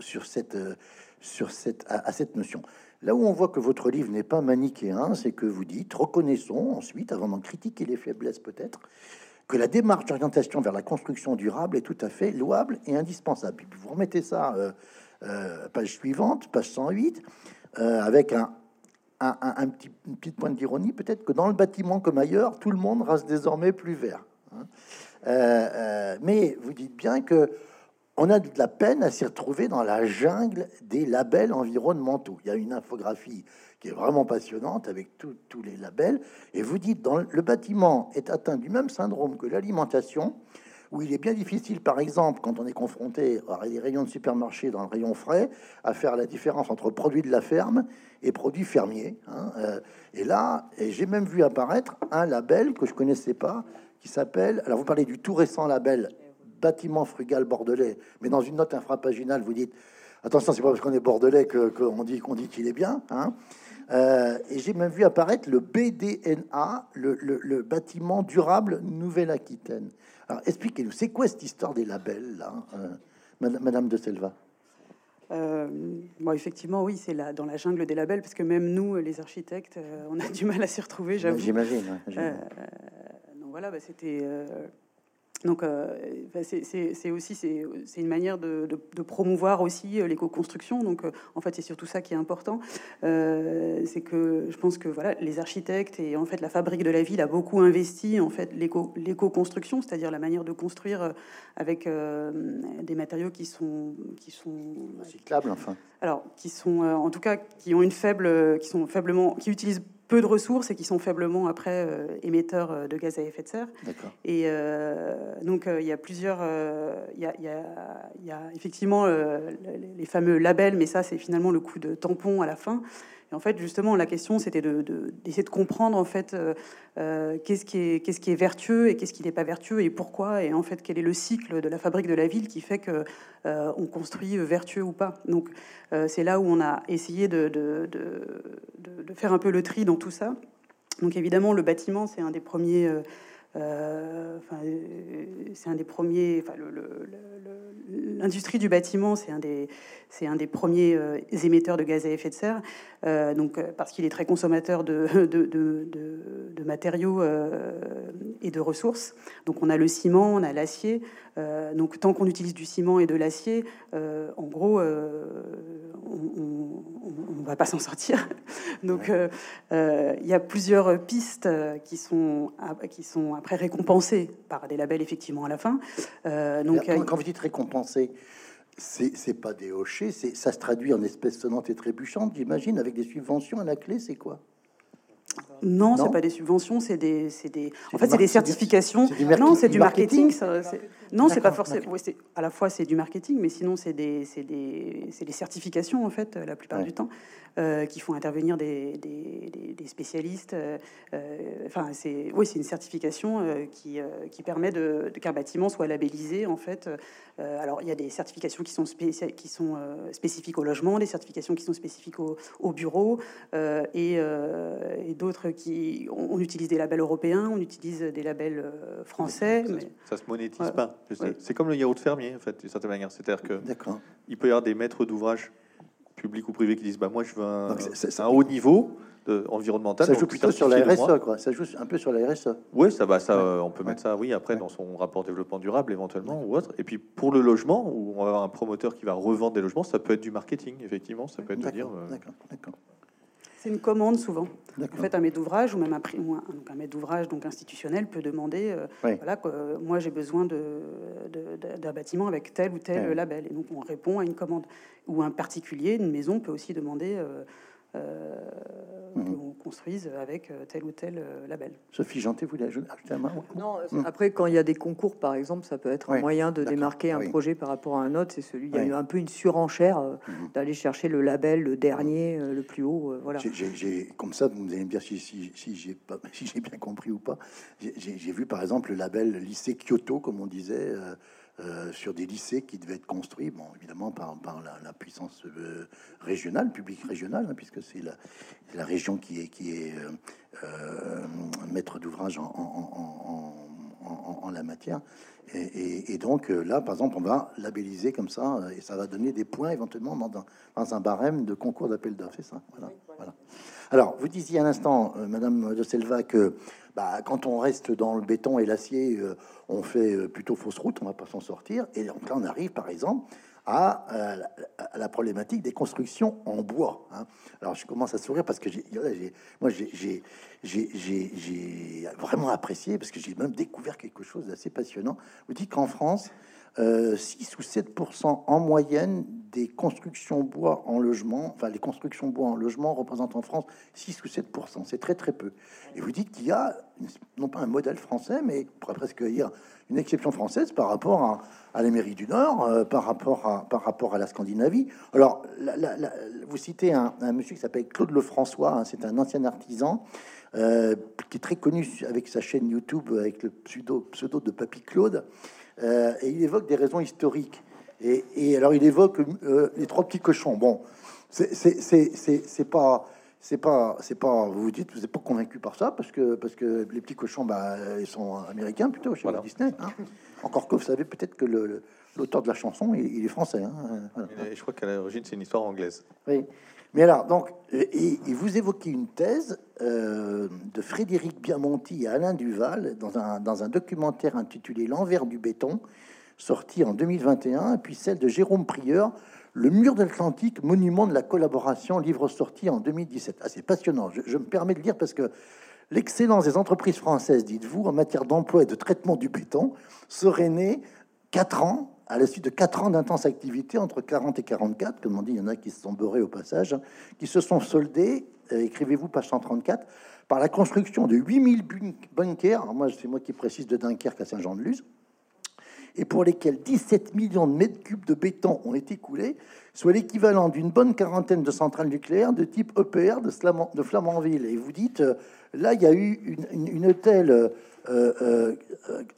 Speaker 1: sur, cette sur cette à, cette notion. Là où on voit que votre livre n'est pas manichéen, c'est que vous dites reconnaissons ensuite, avant d'en critiquer les faiblesses peut-être, que la démarche d'orientation vers la construction durable est tout à fait louable et indispensable. Vous remettez ça, euh, euh, page suivante, page 108, euh, avec un, petit, une petite pointe d'ironie, peut-être que dans le bâtiment comme ailleurs, tout le monde reste désormais plus vert. Hein. mais vous dites bien que on a de la peine à s'y retrouver dans la jungle des labels environnementaux. Il y a une infographie qui est vraiment passionnante avec tous les labels. Et vous dites, dans le bâtiment est atteint du même syndrome que l'alimentation, où il est bien difficile, par exemple, quand on est confronté à des rayons de supermarché dans le rayon frais, à faire la différence entre produits de la ferme et produits fermiers. Hein. Euh, et là, j'ai même vu apparaître un label que je connaissais pas, qui s'appelle, alors vous parlez du tout récent label bâtiment frugal bordelais, mais dans une note infrapaginale, vous dites, attention, c'est pas parce qu'on est bordelais qu'on dit qu'on dit qu'il est bien. Hein. Euh, et j'ai même vu apparaître le BDNA, le, bâtiment durable Nouvelle-Aquitaine. Alors expliquez-nous, c'est quoi cette histoire des labels là, euh, Madame de Selva?
Speaker 3: Euh, effectivement, oui, c'est là dans la jungle des labels, parce que même nous, les architectes, on a du mal à s'y retrouver, j'avoue.
Speaker 1: J'imagine.
Speaker 3: donc voilà, bah, c'était donc, euh, c'est aussi c'est une manière de, promouvoir aussi euh, l'éco-construction. Donc, euh, en fait, c'est surtout ça qui est important. c'est que je pense que voilà, les architectes et en fait la fabrique de la ville a beaucoup investi en fait l'éco-construction, c'est-à-dire la manière de construire avec des matériaux qui sont qui sont
Speaker 1: cyclables, enfin.
Speaker 3: Alors, qui sont en tout cas qui ont une faible, qui sont faiblement, qui utilisent peu de ressources et qui sont faiblement après euh, émetteurs euh, de gaz à effet de serre. Et euh, donc il y a plusieurs, il y, y, y, a effectivement les, fameux labels, mais ça c'est finalement le coup de tampon à la fin en fait, justement, la question, c'était d'essayer de, comprendre en fait euh, euh, qu'est-ce qui qui est vertueux et qu'est-ce qui n'est pas vertueux et pourquoi et en fait quel est le cycle de la fabrique de la ville qui fait que euh, on construit vertueux ou pas. Donc c'est là où on a essayé de, de, faire un peu le tri dans tout ça. Donc évidemment, le bâtiment, c'est un des premiers euh, c'est un des premiers. L'industrie du bâtiment, c'est un des, c'est un des premiers euh, émetteurs de gaz à effet de serre. Euh, donc, parce qu'il est très consommateur de, de, de, de matériaux et de ressources. Donc, on a le ciment, on a l'acier. Donc, tant qu'on utilise du ciment et de l'acier, en gros, on ne va pas s'en sortir. Donc, euh, euh, il y a plusieurs pistes qui sont, qui sont après récompensées par des labels, effectivement, à la fin.
Speaker 1: Euh, donc, quand, vous dites récompensé, c'est pas des hochets, ça se traduit en espèces sonnantes et trébuchantes, j'imagine, avec des subventions à la clé, c'est quoi?
Speaker 3: Non, c'est pas des subventions, c'est des, des, en fait, c'est des certifications. non, c'est du marketing. non, c'est pas forcément. c'est à la fois c'est du marketing, mais sinon c'est des, des, des, certifications en fait la plupart du temps euh, qui font intervenir des, des spécialistes. Euh, euh, enfin, c'est oui, c'est une certification qui, qui permet de, qu'un bâtiment soit labellisé en fait. alors il y a des certifications qui sont qui sont spécifiques au logement, des certifications qui sont spécifiques au, au bureau et, et d'autres qui on, utilise des labels européens, on utilise des labels français.
Speaker 2: Ça,
Speaker 3: mais...
Speaker 2: ça se monétise pas. C'est comme le yaourt fermier en fait, d'une certaine manière. C'est-à-dire que il peut y avoir des maîtres d'ouvrage publics ou privés qui disent bah moi je veux un,
Speaker 1: Donc, c'est- c'est-
Speaker 2: un haut niveau de, environnemental.
Speaker 1: Ça joue plutôt sur la. RSE, quoi. Ça joue un peu sur la RSE.
Speaker 2: Oui, ça va, ça,
Speaker 1: Ouais.
Speaker 2: euh, on peut
Speaker 1: Ouais.
Speaker 2: mettre ça, oui, après
Speaker 1: Ouais.
Speaker 2: dans son rapport développement durable éventuellement ou autre. Et puis pour le logement, où on va avoir un promoteur qui va revendre des logements, ça peut être du marketing, effectivement, ça peut être de dire. Euh,
Speaker 1: d'accord, d'accord.
Speaker 3: C'est une commande souvent. En fait, un maître d'ouvrage ou même un, pri- ou un, donc un maître d'ouvrage donc institutionnel peut demander, euh,
Speaker 1: Oui.
Speaker 3: voilà, euh, moi j'ai besoin de, de- de- d'un bâtiment avec tel ou tel label. Et donc on répond à une commande. Ou un particulier, une maison peut aussi demander euh, euh,
Speaker 1: Mhm.
Speaker 3: qu'on construise avec euh, tel ou tel euh, label.
Speaker 1: Sophie Janté, vous voulez ajouter un mot
Speaker 4: Non,
Speaker 1: Mm.
Speaker 4: après, quand il y a des concours, par exemple, ça peut être un moyen de démarquer un
Speaker 1: oui.
Speaker 4: projet par rapport à un autre. C'est celui, il y a eu un peu une surenchère euh,
Speaker 1: Mhm.
Speaker 4: d'aller chercher le label, le dernier, euh, le plus haut. euh, voilà.
Speaker 1: Comme ça, vous allez me dire si, si, si j'ai pas- si j'ai bien compris ou pas. J'ai- vu par exemple le label lycée Kyoto, comme on disait, euh, euh, sur des lycées qui devaient être construits, bon, évidemment par, par la, la puissance euh, régionale, publique régionale, hein, puisque c'est la, région qui est, qui est euh, maître d'ouvrage en, en- en- en- en- en la matière. Et, et- et donc là, par exemple, on va labelliser comme ça, et ça va donner des points éventuellement dans, un- dans un barème de concours d'appel d'offres, c'est ça? Voilà, voilà. Alors, vous disiez à l'instant, Madame de Selva, que bah, quand on reste dans le béton et l'acier, euh, on fait euh, plutôt fausse route, on va pas s'en sortir. Et donc là, on arrive, par exemple, à, euh, la, problématique des constructions en bois. hein. Alors, je commence à sourire parce que moi, j'ai vraiment apprécié parce que j'ai même découvert quelque chose d'assez passionnant. Vous dites qu'en France, euh, 6 ou 7% en moyenne des constructions bois en logement, enfin les constructions bois en logement représentent en France 6 ou 7 c'est très très peu. Et vous dites qu'il y a non pas un modèle français, mais on pourrait presque dire une exception française par rapport à, à l'Amérique du Nord, euh, par rapport à par rapport à la Scandinavie. Alors vous citez un, un monsieur qui s'appelle Claude Lefrançois, hein, c'est un ancien artisan. euh, qui est très connu avec sa chaîne YouTube avec le pseudo, pseudo de Papy Claude, euh, et il évoque des raisons historiques. Et, et alors il évoque euh, les trois petits cochons. Bon, c'est c'est- c'est- c'est- c'est pas c'est pas c'est pas vous vous dites vous n'êtes pas convaincu par ça parce que parce que les petits cochons bah ils sont américains plutôt chez
Speaker 2: Voilà.
Speaker 1: Disney. hein. Encore que vous savez peut-être que le- l'auteur de la chanson il, il est français. hein. Voilà.
Speaker 2: Et je crois qu'à l'origine, c'est une histoire anglaise.
Speaker 1: Oui. Mais alors, donc, et, et vous évoquez une thèse euh, de Frédéric Biamonti et Alain Duval dans un, dans un documentaire intitulé L'envers du béton, sorti en 2021, et puis celle de Jérôme Prieur, Le mur de l'Atlantique, monument de la collaboration, livre sorti en 2017. Ah, c'est passionnant. Je, me permets de lire parce que l'excellence des entreprises françaises, dites-vous, en matière d'emploi et de traitement du béton, serait née quatre ans, à la suite de quatre ans d'intense activité, entre 40 et 44, comme on dit, il y en a qui se sont beurrés au passage, qui se sont soldés, euh, écrivez-vous page 134, par la construction de 8000 bun- bunkers, moi c'est moi qui précise de Dunkerque à Saint-Jean-de-Luz, et pour lesquels 17 millions de mètres cubes de béton ont été coulés, soit l'équivalent d'une bonne quarantaine de centrales nucléaires de type EPR de, Flamanville. Et vous dites, euh, là, il y a eu une, telle, euh, euh,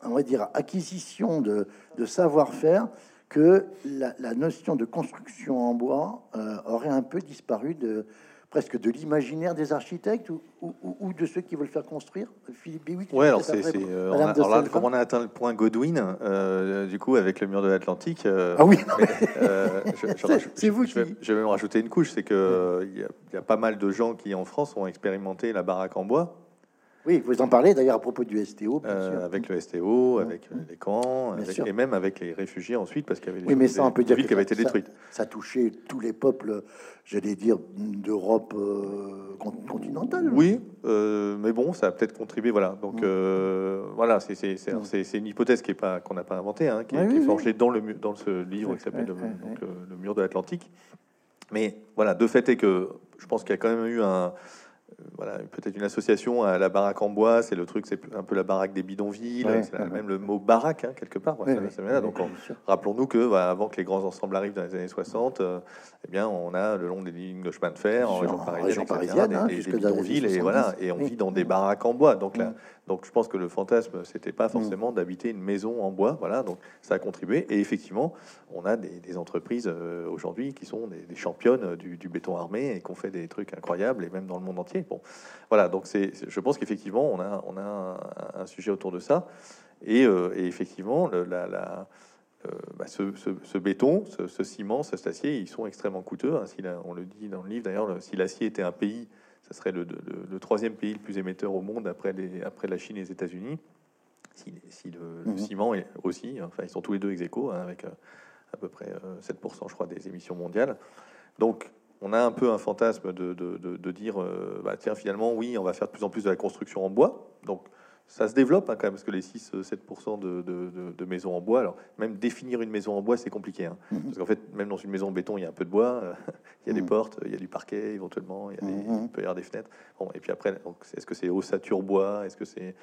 Speaker 1: on va dire, acquisition de, savoir-faire que la, notion de construction en bois aurait un peu disparu de presque de l'imaginaire des architectes ou, ou- de ceux qui veulent faire construire? Philippe Biwi.
Speaker 2: Ouais, alors c'est, euh, on a- alors là, comme on a atteint le point Godwin, euh, du coup, avec le mur de l'Atlantique, euh,
Speaker 1: Ah oui,
Speaker 2: euh,
Speaker 1: C'est- vous
Speaker 2: je vais,
Speaker 1: qui-
Speaker 2: je vais même rajouter une couche, c'est que euh, il y, a- il y a pas mal de gens qui en France ont expérimenté la baraque en bois,
Speaker 1: oui, vous en parlez d'ailleurs à propos du STO, bien
Speaker 2: euh,
Speaker 1: sûr.
Speaker 2: avec le STO, avec euh, les camps, avec- et même avec les réfugiés ensuite, parce qu'il y avait des,
Speaker 1: Oui, mais ça, on
Speaker 2: des-
Speaker 1: peut
Speaker 2: des
Speaker 1: dire
Speaker 2: villes
Speaker 1: que
Speaker 2: qui avaient
Speaker 1: ça-
Speaker 2: été détruites.
Speaker 1: Ça touchait tous les peuples, j'allais dire, d'Europe euh, con- continentale.
Speaker 2: Oui, euh, mais bon, ça a peut-être contribué, voilà. Donc euh, voilà, c'est une hypothèse qui est pas qu'on n'a pas inventée, hein, qui, est-
Speaker 1: Oui,
Speaker 2: qui
Speaker 1: oui,
Speaker 2: est
Speaker 1: oui.
Speaker 2: forgée dans le dans ce livre qui s'appelle le, le mur de l'Atlantique. Mais voilà, de fait est que je pense qu'il y a quand même eu un voilà, peut-être une association à la baraque en bois, c'est le truc, c'est un peu la baraque des bidonvilles,
Speaker 1: Ouais,
Speaker 2: c'est
Speaker 1: ouais,
Speaker 2: même le mot baraque hein, quelque part. Ça- ça là. donc. Rappelons-nous que bah, avant que les grands ensembles arrivent dans les années 60, euh, eh bien, on a le long des lignes de chemin de fer en région
Speaker 1: en
Speaker 2: parisienne,
Speaker 1: région parisienne,
Speaker 2: des-
Speaker 1: hein,
Speaker 2: des, bidonvilles, et
Speaker 1: 70,
Speaker 2: voilà, et on
Speaker 1: oui.
Speaker 2: vit dans des baraques en bois. Donc
Speaker 1: Mm.
Speaker 2: Donc je pense que le fantasme, c'était pas forcément d'habiter une maison en bois, voilà. Donc ça a contribué. Et effectivement, on a des, des entreprises euh, aujourd'hui qui sont des, des championnes du, du béton armé et qui ont fait des trucs incroyables, et même dans le monde entier. Bon, voilà. Donc c'est, je pense qu'effectivement, on a, on a un, un sujet autour de ça. Et, euh, et effectivement, le- la, la- bah, ce, béton, ce, ciment, cet acier, ils sont extrêmement coûteux. Hein. on le dit dans le livre d'ailleurs, si l'acier était un pays, ce serait le, troisième pays le plus émetteur au monde après, les, après la Chine et les États-Unis. Si, le, mhm. ciment est aussi, enfin ils sont tous les deux ex aequo, hein, avec à peu près 7% je crois des émissions mondiales. Donc on a un peu un fantasme de, de, dire, euh, bah, tiens, finalement, oui, on va faire de plus en plus de la construction en bois. Donc, ça se développe hein, quand même, parce que les 6-7% de, maisons en bois, alors même définir une maison en bois, c'est compliqué. Hein. Mhm. Parce qu'en fait, même dans une maison en béton, il y a un peu de bois, euh, il y a des mhm. portes, il y a du parquet éventuellement, il, y a mhm. il peut y avoir des fenêtres. Bon, et puis après, est-ce que c'est ossature bois? Est-ce que c'est.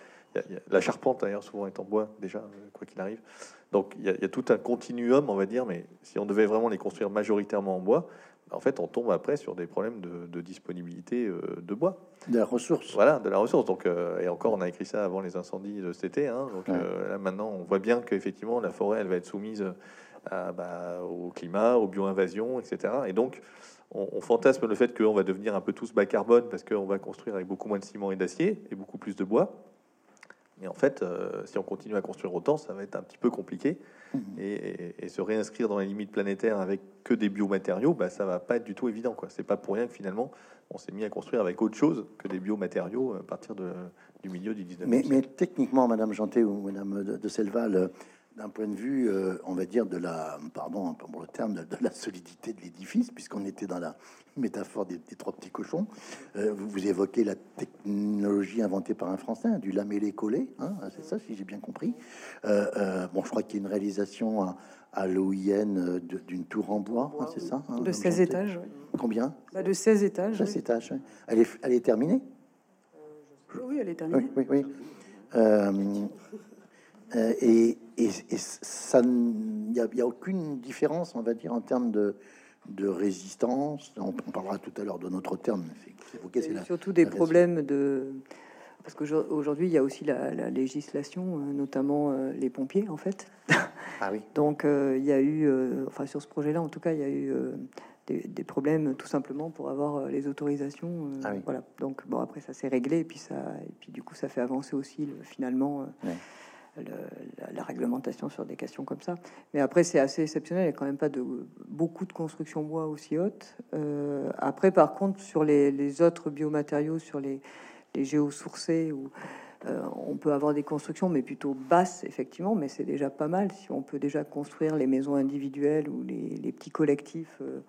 Speaker 2: La charpente, d'ailleurs, souvent est en bois, déjà, euh, quoi qu'il arrive. Donc, il y, a, il y, a, tout un continuum, on va dire, mais si on devait vraiment les construire majoritairement en bois, en fait, on tombe après sur des problèmes de, disponibilité euh, de bois.
Speaker 1: De la ressource.
Speaker 2: Voilà, de la ressource. Donc, euh, et encore, on a écrit ça avant les incendies de cet été. Hein. donc euh, là, maintenant, on voit bien qu'effectivement, la forêt, elle va être soumise bah, au climat, aux bio-invasions, etc. Et donc, on, fantasme le fait qu'on va devenir un peu tous bas carbone parce qu'on va construire avec beaucoup moins de ciment et d'acier et beaucoup plus de bois. Mais en fait, si on continue à construire autant, ça va être un petit peu compliqué. Mhm. Et, se réinscrire dans les limites planétaires avec que des biomatériaux, bah, ça va pas être du tout évident. Quoi. C'est pas pour rien que finalement, on s'est mis à construire avec autre chose que des biomatériaux à partir de, du milieu du 19e
Speaker 1: mais, mais, techniquement, Madame Janté ou Madame de, de Selval, d'un point de vue, euh, on va dire, de la, pardon pour le terme, de, la solidité de l'édifice, puisqu'on était dans la métaphore des, trois petits cochons. Euh, vous, évoquez la technologie inventée par un Français, hein, du lamellé-collé, hein, c'est ça, si j'ai bien compris. Euh, bon, je crois qu'il y a une réalisation à, à l'OIN d'une tour en bois, hein, c'est ça
Speaker 3: De 16 étages.
Speaker 1: Combien?
Speaker 3: Bah, De 16 étages.
Speaker 1: 16 étages. Elle, est, elle est terminée?
Speaker 3: Oui, elle est terminée.
Speaker 1: Oui, oui. oui. Euh, et, ça, il n'y a, aucune différence, on va dire, en termes de, de résistance. On, parlera tout à l'heure de notre terme.
Speaker 4: C'est surtout des problèmes de parce qu'aujourd'hui, il y a aussi la, législation, euh, notamment euh, les pompiers, en fait.
Speaker 1: Ah oui.
Speaker 4: Donc, il y a eu, enfin, sur ce projet-là, en tout cas, il y a eu des, problèmes tout simplement pour avoir les autorisations. Ah voilà. Donc, bon, après, ça s'est réglé, et puis, ça, et puis, du coup, ça fait avancer aussi, finalement la, réglementation sur des questions comme ça. Mais après, c'est assez exceptionnel. Il n'y a quand même pas de beaucoup de construction bois aussi haute. Euh, après, par contre, sur les, autres biomatériaux, sur les, géosourcés, euh, on peut avoir des constructions, mais plutôt basses, effectivement, mais c'est déjà pas mal. Si on peut déjà construire les maisons individuelles ou les, petits collectifs. Euh,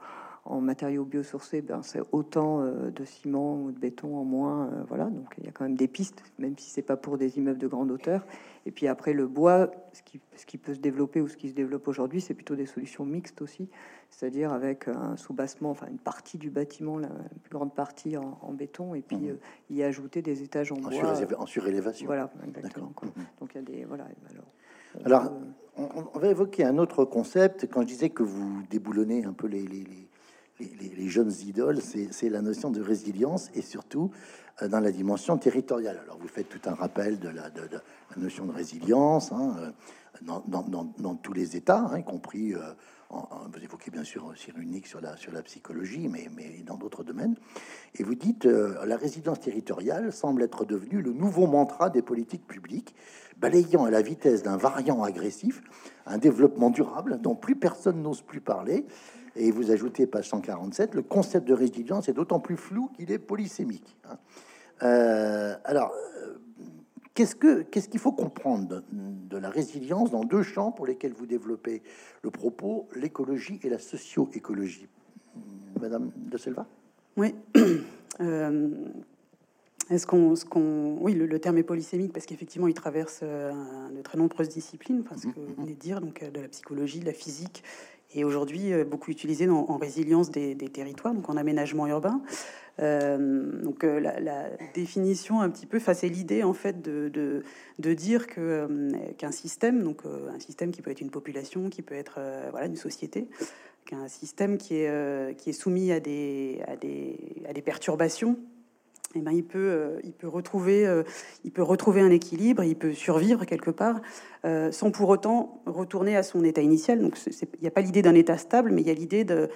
Speaker 4: en matériaux biosourcés, ben, c'est autant euh, de ciment ou de béton en moins. Euh, voilà, donc il y a quand même des pistes, même si c'est pas pour des immeubles de grande hauteur. Et puis après, le bois, ce qui, ce qui peut se développer ou ce qui se développe aujourd'hui, c'est plutôt des solutions mixtes aussi, c'est-à-dire avec un sous-bassement, enfin une partie du bâtiment, la plus grande partie en, béton, et puis mmh. euh, y ajouter des étages en, bois.
Speaker 1: en surélévation.
Speaker 4: Voilà, exactement. Mmh. Donc il y a des. Voilà,
Speaker 1: alors, alors on, va évoquer un autre concept. Quand je disais que vous déboulonnez un peu les, les les, jeunes idoles, c'est la notion de résilience et surtout euh, dans la dimension territoriale. Alors vous faites tout un rappel de la, notion de résilience hein, euh, dans, tous les États, hein, y compris, euh, vous évoquez bien sûr unique sur la, sur la psychologie, mais, mais dans d'autres domaines. Et vous dites, la résilience territoriale semble être devenue le nouveau mantra des politiques publiques, balayant à la vitesse d'un variant agressif un développement durable dont plus personne n'ose plus parler et vous ajoutez, page 147, le concept de résilience est d'autant plus flou qu'il est polysémique. Hein. Euh, alors, euh, qu'est-ce que qu'est-ce qu'il faut comprendre de, la résilience dans deux champs pour lesquels vous développez le propos, l'écologie et la socio-écologie? Madame de Selva?
Speaker 3: Oui. Euh, est-ce qu'on, ce qu'on, oui, le, terme est polysémique parce qu'effectivement, il traverse de très nombreuses disciplines, enfin, ce que vous venez de dire, donc de la psychologie, de la physique, et aujourd'hui euh, beaucoup utilisé en résilience des, territoires, donc en aménagement urbain. Euh, donc euh, la, définition un petit peu, enfin, c'est l'idée en fait de, de, dire que qu'un système, donc un système qui peut être une population, qui peut être voilà une société, qu'un système qui est qui est soumis à des à des, à des perturbations eh ben, il, peut, euh, il, peut retrouver, euh, il peut retrouver un équilibre, il peut survivre quelque part, euh, sans pour autant retourner à son état initial. Donc, il n'y a pas l'idée d'un état stable, mais il y a l'idée de,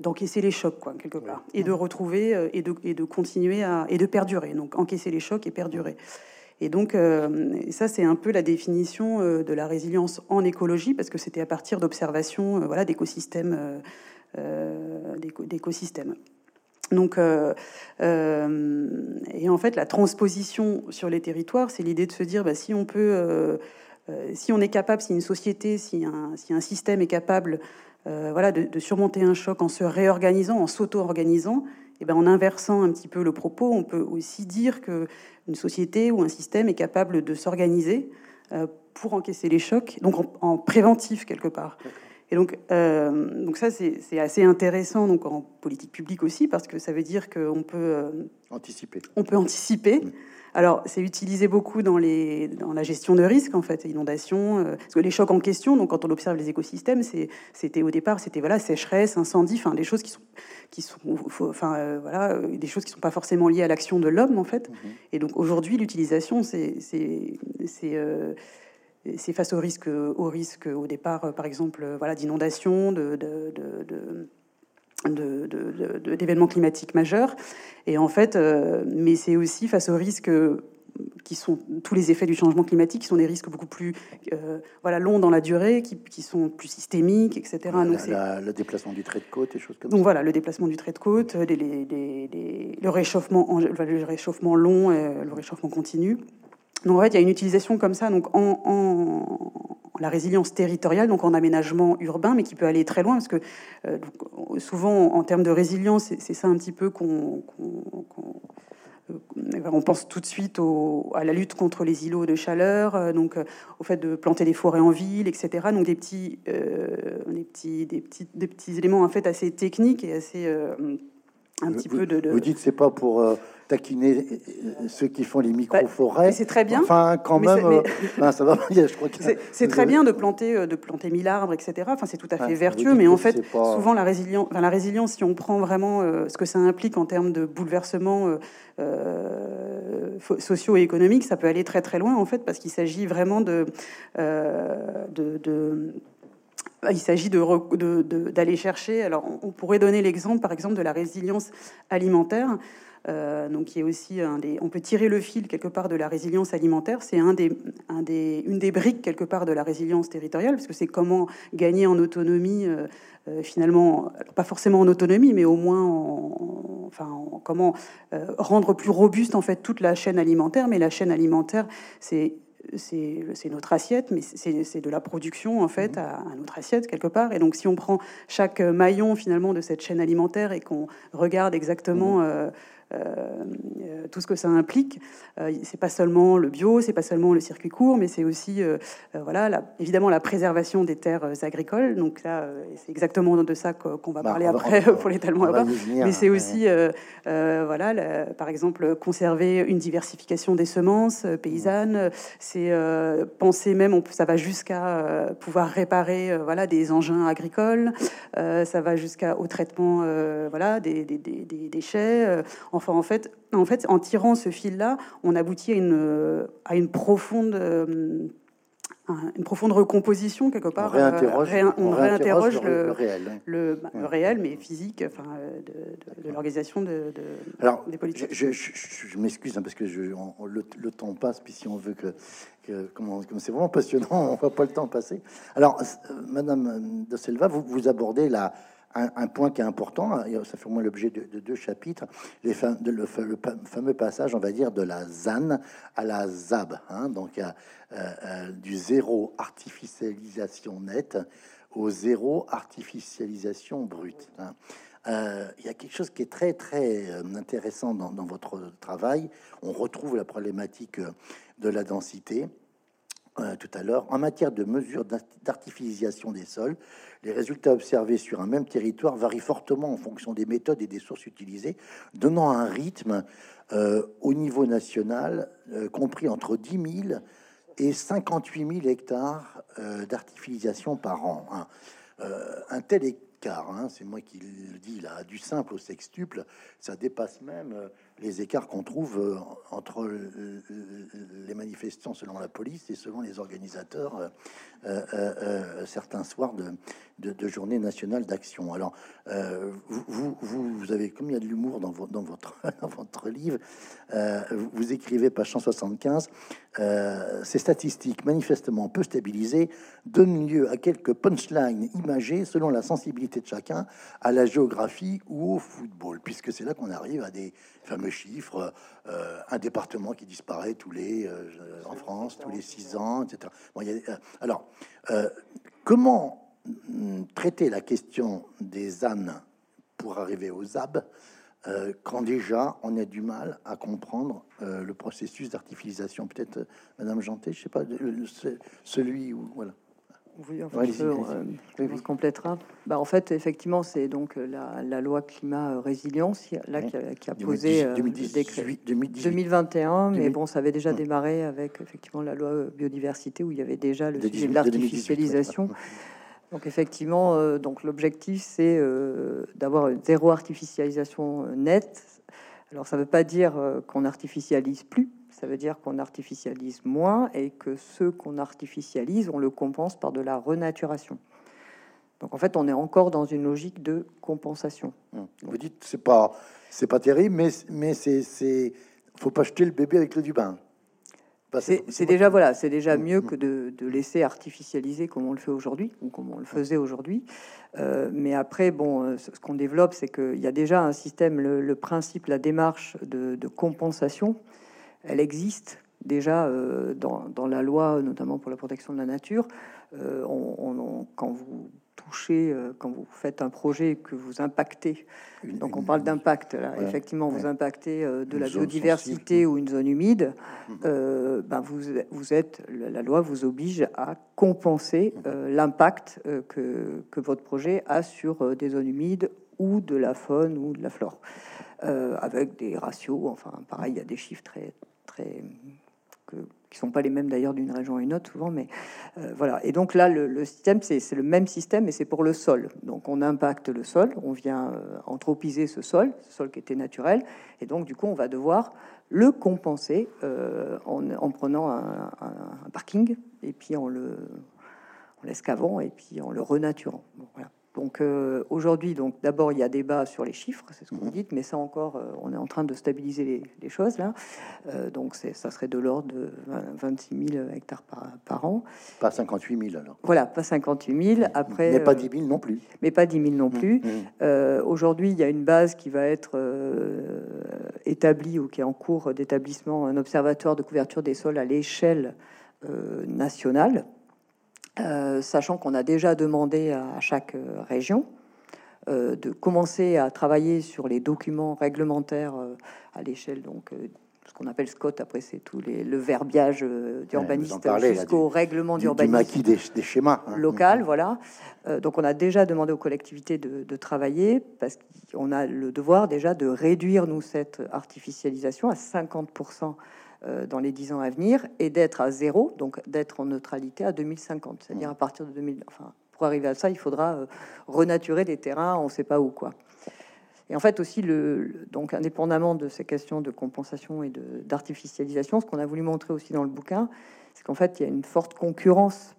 Speaker 3: d'encaisser les chocs, quoi, quelque part, et de retrouver et de, et de continuer à et de perdurer. Donc, encaisser les chocs et perdurer. Et donc, euh, ça, c'est un peu la définition euh, de la résilience en écologie, parce que c'était à partir d'observations voilà, d'écosystèmes. d'écosystèmes. Donc, et en fait, la transposition sur les territoires, c'est l'idée de se dire, bah, si on peut, si on est capable, si une société, si un, si un système est capable, voilà, de, surmonter un choc en se réorganisant, en s'auto-organisant, et ben, en inversant un petit peu le propos, on peut aussi dire que une société ou un système est capable de s'organiser euh, pour encaisser les chocs, donc en, préventif quelque part. Et donc, euh, donc ça, c'est assez intéressant donc en politique publique aussi, parce que ça veut dire qu'on peut euh,
Speaker 1: anticiper.
Speaker 3: On peut anticiper. Alors, c'est utilisé beaucoup dans, les, dans la gestion de risques, en fait, inondations, euh, parce que les chocs en question, donc quand on observe les écosystèmes, c'était au départ, c'était voilà, sécheresse, incendie, enfin, des choses qui sont, qui sont, enfin, euh, voilà, des choses qui sont pas forcément liées à l'action de l'homme, en fait. Mhm. Et donc, aujourd'hui, l'utilisation, c'est c'est face au risque, au risque au départ, par exemple, voilà, d'inondation, de, de, de d'événements climatiques majeurs. Et en fait, euh, mais c'est aussi face aux risques qui sont tous les effets du changement climatique, qui sont des risques beaucoup plus euh, voilà, longs dans la durée, qui, qui, sont plus systémiques, etc.
Speaker 1: Donc, le déplacement du trait de côte, et choses comme
Speaker 3: Donc
Speaker 1: ça.
Speaker 3: voilà, le déplacement du trait de côte, les, les, le, réchauffement, le réchauffement long et le réchauffement continu. Donc en fait, il y a une utilisation comme ça, donc en, en, la résilience territoriale, donc en aménagement urbain, mais qui peut aller très loin, parce que euh, souvent en termes de résilience, c'est ça un petit peu qu'on euh, on pense tout de suite au, à la lutte contre les îlots de chaleur, euh, donc au fait de planter des forêts en ville, etc. Donc des petits, des petits, des petits, des petits éléments en fait assez techniques et assez un petit
Speaker 1: peu
Speaker 3: de,
Speaker 1: de... Vous dites c'est pas pour taquiner ceux qui font les micro-forêts.
Speaker 3: c'est très bien.
Speaker 1: Enfin, quand même, euh, ça va. Je crois
Speaker 3: c'est très bien de planter, euh, de planter 1000 arbres, etc. Enfin, c'est tout à fait vertueux, mais en fait, souvent la résilience, la résilience, si on prend vraiment euh, ce que ça implique en termes de bouleversements sociaux et économiques, ça peut aller très très loin en fait, parce qu'il s'agit vraiment de, de, il s'agit d'aller de, de, chercher. Alors, on pourrait donner l'exemple, par exemple, de la résilience alimentaire. Euh, donc qui est aussi un des, on peut tirer le fil quelque part de la résilience alimentaire. C'est un des, un des, une des briques quelque part de la résilience territoriale, parce que c'est comment gagner en autonomie. Euh, euh, finalement, pas forcément en autonomie, mais au moins, en, enfin, comment rendre plus robuste en fait toute la chaîne alimentaire. Mais la chaîne alimentaire, c'est c'est notre assiette, mais c'est de la production en fait à, à, notre assiette quelque part. Et donc, si on prend chaque maillon finalement de cette chaîne alimentaire et qu'on regarde exactement mmh. Euh, euh, tout ce que ça implique. Euh, c'est pas seulement le bio, c'est pas seulement le circuit court, mais c'est aussi, voilà, évidemment la préservation des terres agricoles. Donc là, c'est exactement de ça qu'on va bah, parler après pour l'étalement urbain. Mais c'est aussi, voilà, par exemple, conserver une diversification des semences paysannes. C'est penser même, on, ça va jusqu'à pouvoir réparer, voilà, des engins agricoles. ça va jusqu'au traitement, voilà, des, des, des déchets. En en fait, en fait, en tirant ce fil-là, on aboutit à une, à une profonde euh, une profonde recomposition quelque part.
Speaker 1: On réinterroge,
Speaker 3: le,
Speaker 1: réel, hein.
Speaker 3: le, réel, mais physique, enfin, de, l'organisation de,
Speaker 1: Alors,
Speaker 3: des politiques.
Speaker 1: Je, m'excuse hein, parce que je, le, temps passe, puis si on veut que, comme c'est vraiment passionnant, on voit pas le temps passer. Alors, euh, Madame de Selva, vous, vous abordez la un, point qui est important, hein, ça fait au moins l'objet de, deux chapitres, les de, le, fameux passage, on va dire, de la ZAN à la ZAB, hein, donc euh, euh, du zéro artificialisation nette au zéro artificialisation brute. Hein. Euh, il y a quelque chose qui est très très intéressant dans, votre travail. On retrouve la problématique de la densité. tout à l'heure, en matière de mesures d'artificialisation des sols, les résultats observés sur un même territoire varient fortement en fonction des méthodes et des sources utilisées, donnant un rythme euh, au niveau national euh, compris entre 10 000 et 58 000 hectares euh, d'artificialisation par an. Hein. un tel écart, hein, c'est moi qui le dis là, du simple au sextuple, ça dépasse même les écarts qu'on trouve euh, entre les manifestants selon la police et selon les organisateurs certains soirs de, de, journée nationale d'action. Alors, vous, vous, vous, avez, comme il y a de l'humour dans, votre, livre, vous, écrivez, page 175, ces statistiques manifestement peu stabilisées donnent lieu à quelques punchlines imagées selon la sensibilité de chacun à la géographie ou au football, puisque c'est là qu'on arrive à des fameux chiffres, euh, un département qui disparaît tous les, euh, en France, tous les six ans, etc. Euh, alors, comment mm, traiter la question des ânes pour arriver aux ZAB quand déjà on a du mal à comprendre le processus d'artificialisation? Peut-être, Madame Janté, je sais pas, celui où... Voilà.
Speaker 4: Oui, enfin, on se complétera. Bah, en fait, effectivement, c'est donc euh, la, loi climat euh, résilience là, qui, a, posé 2018, 2021, mais bon, ça avait déjà démarré avec effectivement la loi biodiversité où il y avait déjà le sujet de l'artificialisation. Donc effectivement, donc l'objectif c'est d'avoir une zéro artificialisation nette. Alors ça ne veut pas dire qu'on artificialise plus, ça veut dire qu'on artificialise moins et que ce qu'on artificialise, on le compense par de la renaturation. Donc en fait, on est encore dans une logique de compensation.
Speaker 1: Hum. Vous dites c'est pas c'est pas terrible, mais mais c'est c'est faut pas jeter le bébé avec le du bain.
Speaker 4: C'est déjà voilà, c'est déjà hum, mieux hum. que de, de, laisser artificialiser comme on le fait aujourd'hui ou comme on le faisait aujourd'hui. Euh, mais après, bon, euh, ce qu'on développe, c'est qu'il y a déjà un système, le, principe, la démarche de, de compensation elle existe déjà euh, dans, la loi, notamment pour la protection de la nature. Euh, quand vous touchez, euh, quand vous faites un projet que vous impactez, donc on parle d'impact là, effectivement, vous impactez de la biodiversité ou une zone humide, mm-hmm. ben vous, vous êtes, la loi vous oblige à compenser mm-hmm. l'impact que, que votre projet a sur des zones humides ou de la faune ou de la flore, avec des ratios, enfin pareil, il y a des chiffres très très que, qui sont pas les mêmes d'ailleurs d'une région à une autre souvent, mais euh, voilà. Et donc là, le, système, c'est le même système, mais c'est pour le sol. Donc on impacte le sol, on vient euh, anthropiser ce sol, ce sol qui était naturel, et donc du coup, on va devoir le compenser euh, en, prenant un, parking et puis en le en l'escavant et puis en le renaturant. voilà. Donc euh, aujourd'hui, donc d'abord il y a débat sur les chiffres, c'est ce que vous mhm. dites, mais ça encore, euh, on est en train de stabiliser les, choses là. Euh, donc ça serait de l'ordre de 26 000 hectares par, an.
Speaker 1: Pas 58 000 alors.
Speaker 4: Voilà, pas 58 000. Après,
Speaker 1: mais pas 10 000 non plus.
Speaker 4: Mais pas 10 000 non mhm. plus. Mhm. aujourd'hui, il y a une base qui va être établie ou qui est en cours d'établissement, un observatoire de couverture des sols à l'échelle nationale sachant qu'on a déjà demandé à chaque euh, région euh, de commencer à travailler sur les documents réglementaires à l'échelle donc ce qu'on appelle SCOT, après c'est tout les, le verbiage d'urbaniste jusqu'au règlement d'urbanisme
Speaker 1: des, des, schémas
Speaker 4: hein. local, voilà. donc on a déjà demandé aux collectivités de, de travailler parce qu'on a le devoir déjà de réduire nous cette artificialisation à 50 euh, dans les dix ans à venir et d'être à zéro, donc d'être en neutralité à 2050. C'est-à-dire à partir de 2000. Enfin, pour arriver à ça, il faudra euh, renaturer des terrains, on ne sait pas où, quoi. Et en fait aussi, le, donc indépendamment de ces questions de compensation et d'artificialisation, ce qu'on a voulu montrer aussi dans le bouquin, c'est qu'en fait, il y a une forte concurrence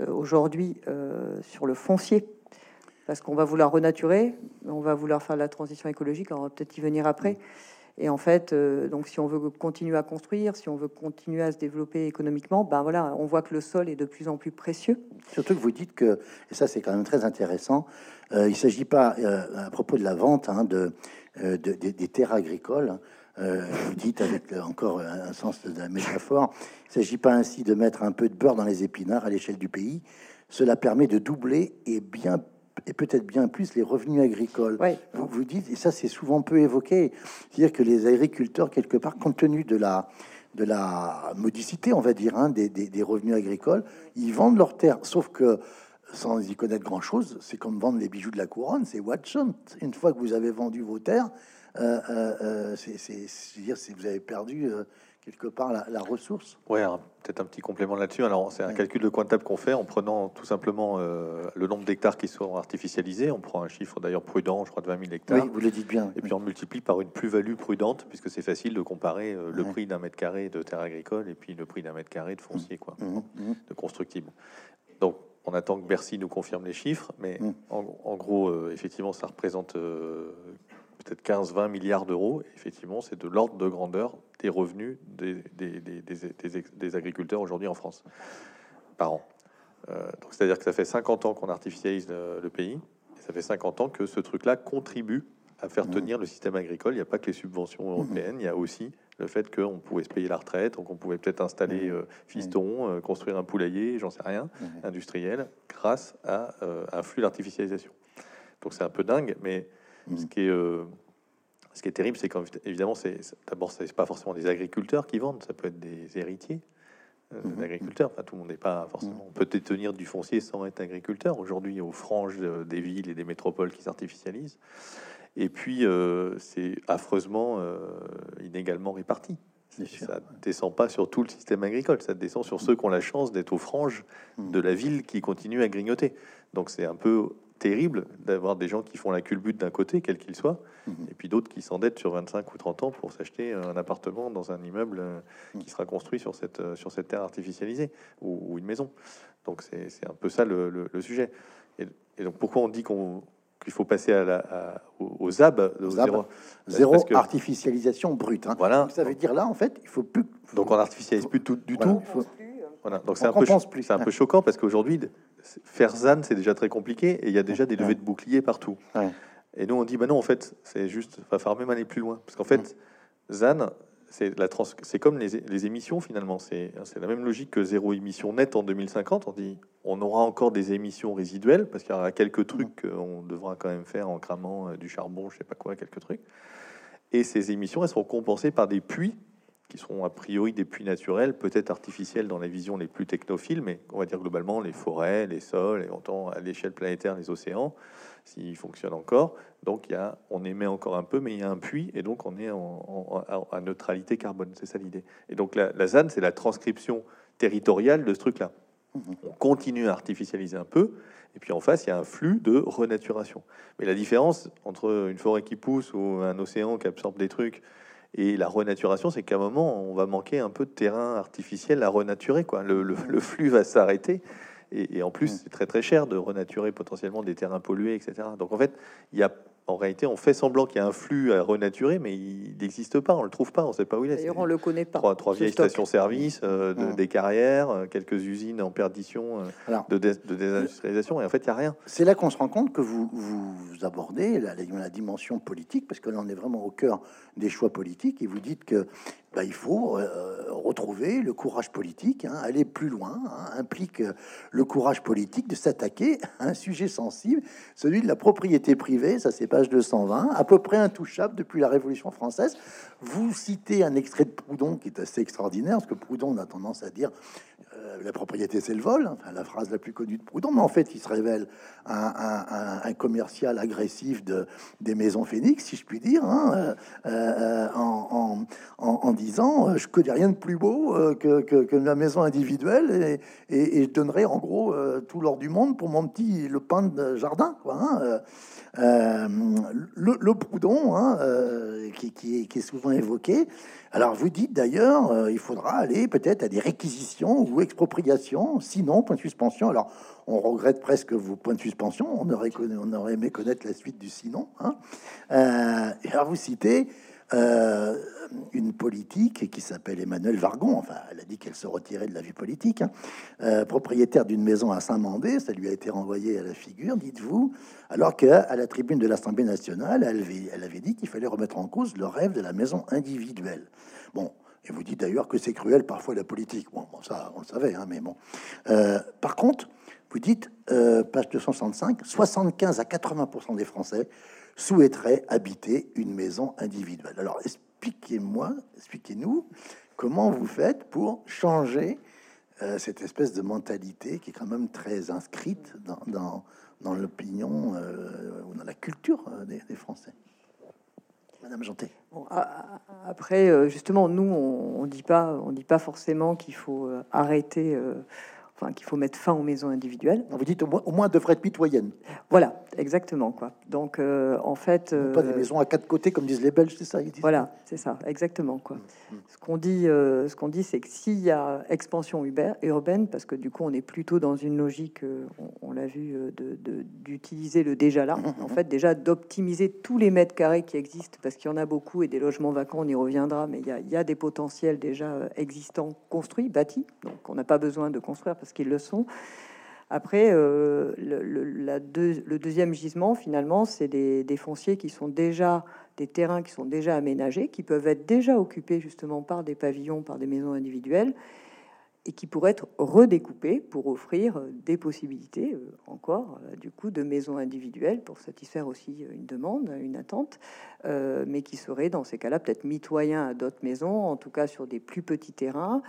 Speaker 4: euh, aujourd'hui sur le foncier, parce qu'on va vouloir renaturer, on va vouloir faire la transition écologique, on va peut-être y venir après. Et en fait, euh, donc si on veut continuer à construire, si on veut continuer à se développer économiquement, ben voilà, on voit que le sol est de plus en plus précieux.
Speaker 1: Surtout que vous dites que, et ça c'est quand même très intéressant, euh, il ne s'agit pas, euh, à propos de la vente hein, de, des terres agricoles, vous dites avec encore un sens de la métaphore, il ne s'agit pas ainsi de mettre un peu de beurre dans les épinards à l'échelle du pays. Cela permet de doubler et bien et peut-être bien plus les revenus agricoles. Vous, vous dites, et ça c'est souvent peu évoqué, c'est-à-dire que les agriculteurs, quelque part, compte tenu de la, de la modicité, on va dire, hein, des, des, revenus agricoles, ils vendent leurs terres, sauf que sans y connaître grand-chose, c'est comme vendre les bijoux de la couronne, c'est Watson. Une fois que vous avez vendu vos terres, euh, euh, euh c'est, vous avez perdu quelque part la, la ressource.
Speaker 2: Ouais, un- peut-être un petit complément là-dessus. Alors, c'est un
Speaker 1: Ouais.
Speaker 2: calcul de coin de table qu'on fait en prenant tout simplement euh, le nombre d'hectares qui sont artificialisés. On prend un chiffre d'ailleurs prudent, je crois de 20 000 hectares.
Speaker 1: Oui, vous le dites bien.
Speaker 2: Et puis on multiplie par une plus-value prudente, puisque c'est facile de comparer euh, le
Speaker 1: Ouais.
Speaker 2: prix d'un mètre carré de terre agricole et puis le prix d'un mètre carré de foncier, quoi,
Speaker 1: Mhm, mhm.
Speaker 2: de constructible. Donc on attend que Bercy nous confirme les chiffres, mais en, en gros, euh, effectivement, ça représente peut-être 15-20 milliards d'euros. Effectivement, c'est de l'ordre de grandeur des revenus des, agriculteurs aujourd'hui en France par an. Euh, donc c'est-à-dire que ça fait 50 ans qu'on artificialise le, le pays, et ça fait 50 ans que ce truc-là contribue à faire
Speaker 1: Mhm.
Speaker 2: tenir le système agricole. Il n'y a pas que les subventions européennes, il y a aussi le fait qu'on pouvait se payer la retraite, donc on pouvait peut-être installer
Speaker 1: Mhm.
Speaker 2: euh, fiston, euh, construire un poulailler, j'en sais rien, industriel, grâce à un flux d'artificialisation. Donc c'est un peu dingue, mais
Speaker 1: Mhm.
Speaker 2: ce qui est euh, ce qui est terrible, c'est qu'évidemment, c'est d'abord, c'est pas forcément des agriculteurs qui vendent, ça peut être des héritiers euh,
Speaker 1: Mhm.
Speaker 2: d'agriculteurs. Enfin, tout le monde n'est pas forcément. On peut détenir du foncier sans être agriculteur. Aujourd'hui, aux franges euh, des villes et des métropoles qui s'artificialisent. Et puis, euh, c'est affreusement euh, inégalement réparti. Ça descend pas sur tout le système agricole, ça descend sur ceux qui ont la chance d'être aux franges de la ville qui continuent à grignoter. Donc c'est un peu terrible d'avoir des gens qui font la culbute d'un côté, quel qu'il soit,
Speaker 1: Mhm.
Speaker 2: et puis d'autres qui s'endettent sur 25 ou 30 ans pour s'acheter un appartement dans un immeuble euh, qui sera construit sur cette, euh, sur cette terre artificialisée ou, ou une maison. Donc c'est c'est un peu ça le, le- le sujet. Et, et donc pourquoi on dit qu'on qu'il faut passer à la, à- aux, aux ZAB, aux
Speaker 1: ZAB.
Speaker 2: zéro-
Speaker 1: Zéro
Speaker 2: que-
Speaker 1: artificialisation brute. hein.
Speaker 2: Voilà.
Speaker 1: Ça veut dire là, en fait, il faut plus.
Speaker 2: Donc on artificialise plus tout, du
Speaker 1: Voilà.
Speaker 2: tout.
Speaker 1: Il faut-
Speaker 2: Voilà, donc
Speaker 1: On
Speaker 2: c'est un, peu,
Speaker 1: plus.
Speaker 2: c'est un peu choquant parce qu'aujourd'hui, faire ZAN, c'est déjà très compliqué et il y a déjà des levées de boucliers partout. Et nous, on dit, bah non, en fait, c'est juste, va falloir même aller plus loin. Parce qu'en fait, ZAN, c'est la trans- c'est comme les, les émissions finalement. C'est c'est la même logique que zéro émission nette en 2050. On dit, on aura encore des émissions résiduelles parce qu'il y aura quelques trucs qu'on devra quand même faire en cramant euh, du charbon, je sais pas quoi, quelques trucs. Et ces émissions, elles seront compensées par des puits qui seront a priori des puits naturels, peut-être artificiels dans les visions les plus technophiles, mais on va dire globalement les forêts, les sols, et autant à l'échelle planétaire les océans, s'ils fonctionnent encore. Donc il y a, on émet encore un peu, mais il y a un puits, et donc on est en, en- en- à neutralité carbone. C'est ça l'idée. Et donc la, la ZAN, c'est la transcription territoriale de ce truc-là. On continue à artificialiser un peu, et puis en face, il y a un flux de renaturation. Mais la différence entre une forêt qui pousse ou un océan qui absorbe des trucs et la renaturation, c'est qu'à un moment, on va manquer un peu de terrain artificiel à renaturer. Quoi. Le, le- le flux va s'arrêter. Et, et en plus,
Speaker 1: Mm.
Speaker 2: c'est très très cher de renaturer potentiellement des terrains pollués, etc. Donc en fait, il y a, en réalité, on fait semblant qu'il y a un flux à renaturer, mais il n'existe pas, on le trouve pas, on ne sait pas où il est.
Speaker 4: D'ailleurs, on le connaît pas.
Speaker 2: trois, trois vieilles stations-service, euh, de-
Speaker 1: Mm.
Speaker 2: des carrières, euh, quelques usines en perdition euh,
Speaker 1: Alors.
Speaker 2: de, dés- de désindustrialisation, et en fait, il n'y a rien.
Speaker 1: C'est là qu'on se rend compte que vous, vous abordez la, la- la dimension politique, parce que là, on est vraiment au cœur des choix politiques, et vous dites que bah, il faut euh, retrouver le courage politique, hein, aller plus loin, hein, implique euh, le courage politique de s'attaquer à un sujet sensible, celui de la propriété privée, ça c'est page 220, à peu près intouchable depuis la Révolution française. Vous citez un extrait de Proudhon qui est assez extraordinaire, parce que Proudhon on a tendance à dire euh, la propriété c'est le vol, enfin, la phrase la plus connue de Proudhon, mais en fait il se révèle un, commercial agressif de, des maisons Phoenix, si je puis dire, hein, en- en disant euh, je connais rien de plus beau euh, que, la maison individuelle et, je donnerai en gros euh, tout l'or du monde pour mon petit le pain de jardin. Hein, le, le Proudhon, hein, qui, est, souvent évoqué. Alors vous dites d'ailleurs, il faudra aller peut-être à des réquisitions ou expropriations, sinon point de suspension. Alors on regrette presque vos points de suspension, on aurait, on aurait aimé connaître la suite du sinon. Hein. Et alors vous citez euh, une politique qui s'appelle Emmanuel Vargon, enfin elle a dit qu'elle se retirait de la vie politique, hein. Euh, propriétaire d'une maison à Saint-Mandé, ça lui a été renvoyé à la figure, dites-vous, alors qu'à la tribune de l'Assemblée nationale, elle avait, dit qu'il fallait remettre en cause le rêve de la maison individuelle. Bon, et vous dites d'ailleurs que c'est cruel parfois la politique. Bon, ça on le savait, hein, mais bon. Euh, par contre, vous dites, page 265, 75 à 80% des Français souhaiteraient habiter une maison individuelle. Alors expliquez-moi, expliquez-nous comment vous faites pour changer euh, cette espèce de mentalité qui est quand même très inscrite dans, dans, l'opinion euh, ou dans la culture euh, des, des Français. Madame Janté.
Speaker 4: après, justement, nous, on ne dit pas, on dit pas forcément qu'il faut arrêter qu'il faut mettre fin aux maisons individuelles.
Speaker 1: Vous dites au moins, au moins devrait être mitoyenne.
Speaker 4: Voilà, exactement quoi. Donc euh, en fait,
Speaker 1: pas des euh, maisons à quatre côtés comme disent les Belges, c'est ça
Speaker 4: Voilà, c'est ça, exactement quoi. Mm, mm. Ce qu'on dit, euh, ce qu'on dit, c'est que s'il y a expansion urbaine, parce que du coup on est plutôt dans une logique, on, l'a vu, d'utiliser le déjà là, mm, en fait déjà d'optimiser tous les mètres carrés qui existent, parce qu'il y en a beaucoup et des logements vacants, on y reviendra, mais il y a, il y a des potentiels déjà existants, construits, bâtis, donc on n'a pas besoin de construire parce qu'ils le sont. Après, euh, le, deuxième gisement, finalement, c'est des, fonciers qui sont déjà des terrains qui sont déjà aménagés, qui peuvent être déjà occupés justement par des pavillons, par des maisons individuelles, et qui pourraient être redécoupés pour offrir des possibilités, euh, encore, euh, du coup, de maisons individuelles pour satisfaire aussi une demande, une attente, mais qui seraient dans ces cas-là peut-être mitoyens à d'autres maisons, en tout cas sur des plus petits terrains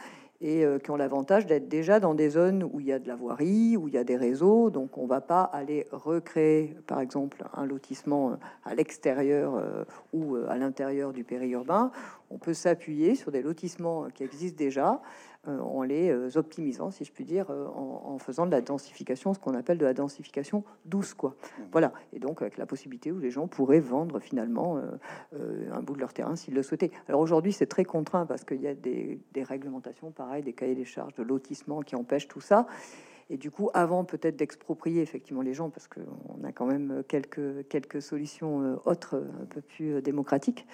Speaker 4: et euh, qui ont l'avantage d'être déjà dans des zones où il y a de la voirie, où il y a des réseaux. Donc, on ne va pas aller recréer, par exemple, un lotissement euh, à l'extérieur euh, ou à l'intérieur du périurbain. On peut s'appuyer sur des lotissements qui existent déjà en les euh, optimisant, si je puis dire, euh, en, faisant de la densification, ce qu'on appelle de la densification douce, quoi. Mmh. Voilà. Et donc avec la possibilité où les gens pourraient vendre finalement un bout de leur terrain s'ils le souhaitaient. Alors aujourd'hui, c'est très contraint parce qu'il y a des, des réglementations, pareil, des cahiers des charges de lotissement qui empêchent tout ça. Et du coup, avant peut-être d'exproprier effectivement les gens, parce qu'on a quand même quelques, quelques solutions euh, autres, un peu plus euh, démocratiques,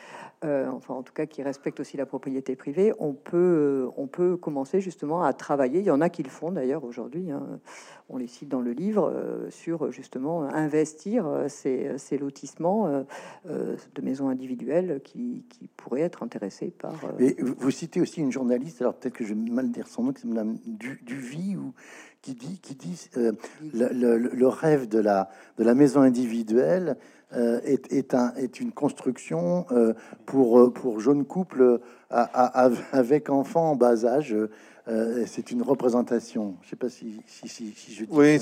Speaker 4: euh, enfin en tout cas qui respectent aussi la propriété privée, on peut, on peut commencer justement à travailler. Il y en a qui le font d'ailleurs aujourd'hui, hein. on les cite dans le livre, sur justement investir ces, ces lotissements de maisons individuelles qui, qui, pourraient être intéressés par...
Speaker 1: Mais vous citez aussi une journaliste, alors peut-être que je vais mal dire son nom, c'est Madame Duvy, ou qui dit, qui dit euh, le, rêve de la, de la maison individuelle euh, est, est, un, est, une construction euh, pour, pour jeunes couples avec enfants en bas âge euh, c'est une représentation. Je ne sais pas si, si, si, je dis
Speaker 2: Oui,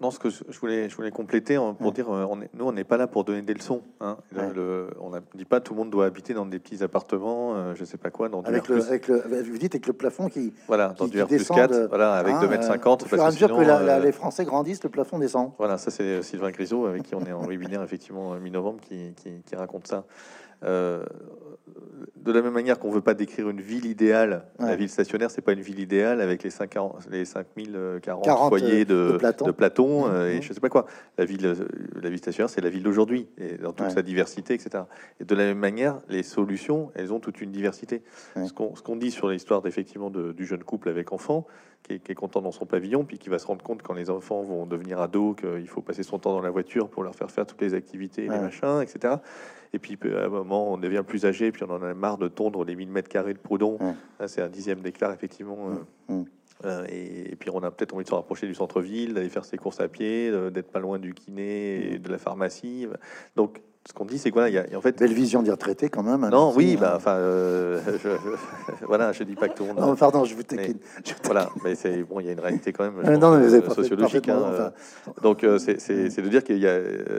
Speaker 2: non, ce que je voulais, je voulais compléter pour dire, euh, on est, nous, on n'est pas là pour donner des leçons. Hein. on ne dit pas tout le monde doit habiter dans des petits appartements, euh, je ne sais pas quoi, dans
Speaker 1: avec, le, avec le, vous dites avec le plafond qui
Speaker 2: voilà, dans du R plus 4, voilà, avec 2 mètres 50.
Speaker 1: Au fur et à mesure que les Français grandissent, le plafond descend.
Speaker 2: Voilà, ça c'est Sylvain Grisot avec qui on est en webinaire effectivement mi-novembre qui, qui, qui raconte ça. Euh, de la même manière qu'on veut pas décrire une ville idéale, la ville stationnaire, c'est pas une ville idéale avec les 5, les 5040 foyers de, de Platon, mmh, euh, et mmh. je sais pas quoi. La ville, euh, la ville stationnaire, c'est la ville d'aujourd'hui, et dans toute sa diversité, etc. Et de la même manière, les solutions, elles ont toute une diversité. Ce qu'on dit sur l'histoire effectivement du jeune couple avec enfant, qui est, content dans son pavillon, puis qui va se rendre compte quand les enfants vont devenir ados qu'il faut passer son temps dans la voiture pour leur faire faire toutes les activités, les machins, etc. Et puis à un moment, on devient plus âgé, puis on en a marre de tondre les 1000 mètres carrés de Proudhon. C'est un dixième d'éclat, effectivement. Euh, euh, et, puis on a peut-être envie de se rapprocher du centre-ville, d'aller faire ses courses à pied, d'être pas loin du kiné et de la pharmacie. Donc ce qu'on dit, c'est quoi Il y a en fait
Speaker 1: belle vision d'y retraiter quand même.
Speaker 2: Hein, non, oui, bah, enfin, euh, je, voilà, je dis pas que tout le monde.
Speaker 1: Non, pardon, je vous taquine.
Speaker 2: Voilà, mais c'est bon, il y a une réalité quand même non, euh, sociologique. Hein, euh, donc c'est de dire qu'il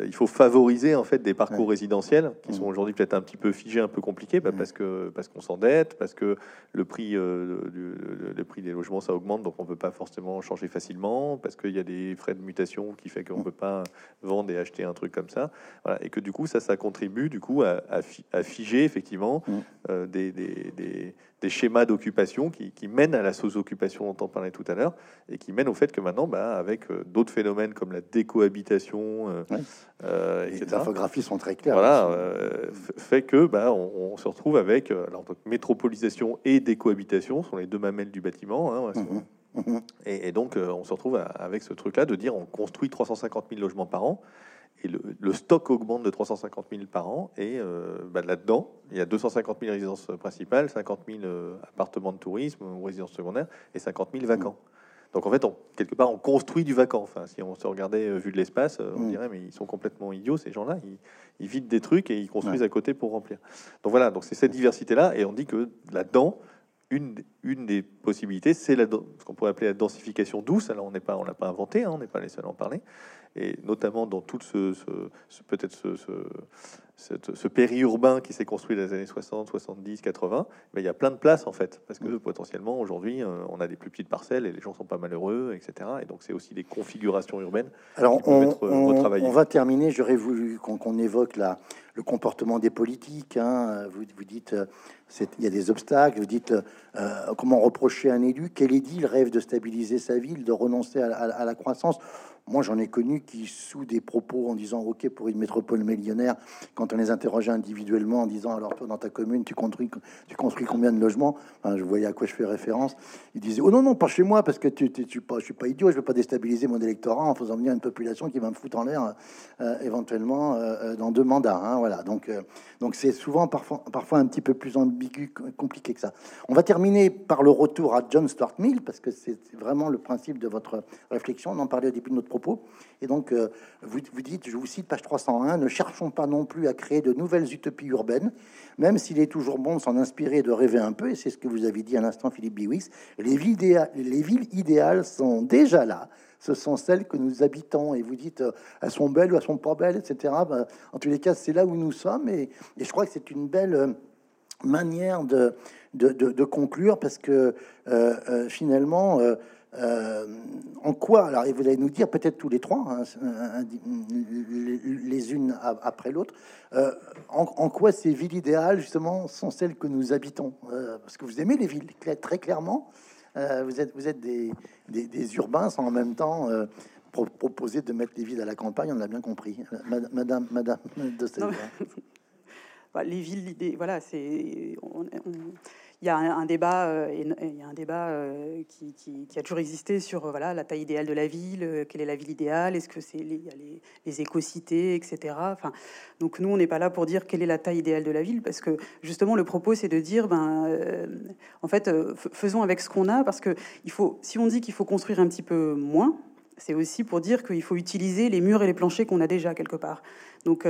Speaker 2: il faut favoriser en fait des parcours résidentiels qui sont aujourd'hui peut-être un petit peu figés, un peu compliqués, bah, parce que parce qu'on s'endette, parce que le prix du, le, prix des logements ça augmente, donc on peut pas forcément changer facilement, parce qu'il y a des frais de mutation qui fait qu'on peut pas vendre et acheter un truc comme ça, voilà, et que du coup ça ça, contribue du coup à, figer effectivement mm. euh, des, schémas d'occupation qui, mènent à la sous-occupation dont on parlait tout à l'heure et qui mènent au fait que maintenant, bah, avec euh, d'autres phénomènes comme la décohabitation,
Speaker 1: euh, les infographies sont très claires.
Speaker 2: Voilà, fait que bah, on, se retrouve avec alors donc métropolisation et décohabitation sont les deux mamelles du bâtiment. Hein, mm-hmm. Mm-hmm. Et, et, donc, on se retrouve avec ce truc-là de dire on construit 350 000 logements par an et le, stock augmente de 350 000 par an. Et euh, bah, là-dedans, il y a 250 000 résidences principales, 50 000 euh, appartements de tourisme ou résidences secondaires et 50 000 vacants. Donc en fait, on, quelque part, on construit du vacant. Enfin, si on se regardait euh, vu de l'espace, on mm. dirait mais ils sont complètement idiots ces gens-là. Ils, ils vident des trucs et ils construisent à côté pour remplir. Donc voilà, donc c'est cette diversité-là et on dit que là-dedans, une, une des possibilités, c'est ce qu'on pourrait appeler la densification douce. Alors on n'est pas, on l'a pas inventé, hein, on n'est pas les seuls à en parler et notamment dans tout ce, peut-être ce, ce périurbain qui s'est construit dans les années 60, 70, 80, il y a plein de places en fait, parce que mm. potentiellement aujourd'hui euh, on a des plus petites parcelles et les gens sont pas malheureux, etc. Et donc c'est aussi des configurations urbaines.
Speaker 1: Alors on, on, va terminer. J'aurais voulu qu'on évoque la, le comportement des politiques. Hein. Vous, vous dites euh, il y a des obstacles. Vous dites euh, comment reprocher à un élu? Quel est dit il rêve de stabiliser sa ville, de renoncer à la croissance? Moi, j'en ai connu qui, sous des propos en disant OK pour une métropole millionnaire, quand on les interrogeait individuellement en disant alors toi dans ta commune, tu construis, tu construis combien de logements? Je voyais à quoi je fais référence. Ils disaient oh non non pas chez moi parce que tu, tu, pas, je suis pas idiot, je veux pas déstabiliser mon électorat en faisant venir une population qui va me foutre en l'air euh, éventuellement euh, euh, dans deux mandats. Hein, voilà donc donc c'est souvent parfois un petit peu plus ambigu, compliqué que ça. On va terminer par le retour à John Stuart Mill parce que c'est vraiment le principe de votre réflexion. On en parlait au début de notre et donc, euh, vous, dites, je vous cite page 301, ne cherchons pas non plus à créer de nouvelles utopies urbaines, même s'il est toujours bon de s'en inspirer et de rêver un peu, et c'est ce que vous avez dit à l'instant, Philippe Biwix, les villes, les villes idéales sont déjà là ce sont celles que nous habitons. Et vous dites, euh, elles sont belles ou elles sont pas belles, etc. Ben, en tous les cas, c'est là où nous sommes. Et, je crois que c'est une belle euh, manière de, conclure parce que finalement, en quoi, alors et vous allez nous dire peut-être tous les trois, hein, les unes après l'autre, euh, en, quoi ces villes idéales justement sont celles que nous habitons? Euh, Parce que vous aimez les villes très clairement. vous êtes, vous êtes des, des, urbains sans en même temps proposer de mettre les villes à la campagne. On l'a bien compris, Madame, Madame de
Speaker 3: bah, les villes, voilà, c'est il y a un, débat, euh, y a un débat euh, qui, a toujours existé sur euh, voilà la taille idéale de la ville, quelle est la ville idéale, est-ce que c'est les, les, les éco-cités, etc. Enfin, donc nous on n'est pas là pour dire quelle est la taille idéale de la ville parce que justement le propos c'est de dire ben en fait faisons avec ce qu'on a parce que il faut si on dit qu'il faut construire un petit peu moins, c'est aussi pour dire qu'il faut utiliser les murs et les planchers qu'on a déjà quelque part. Donc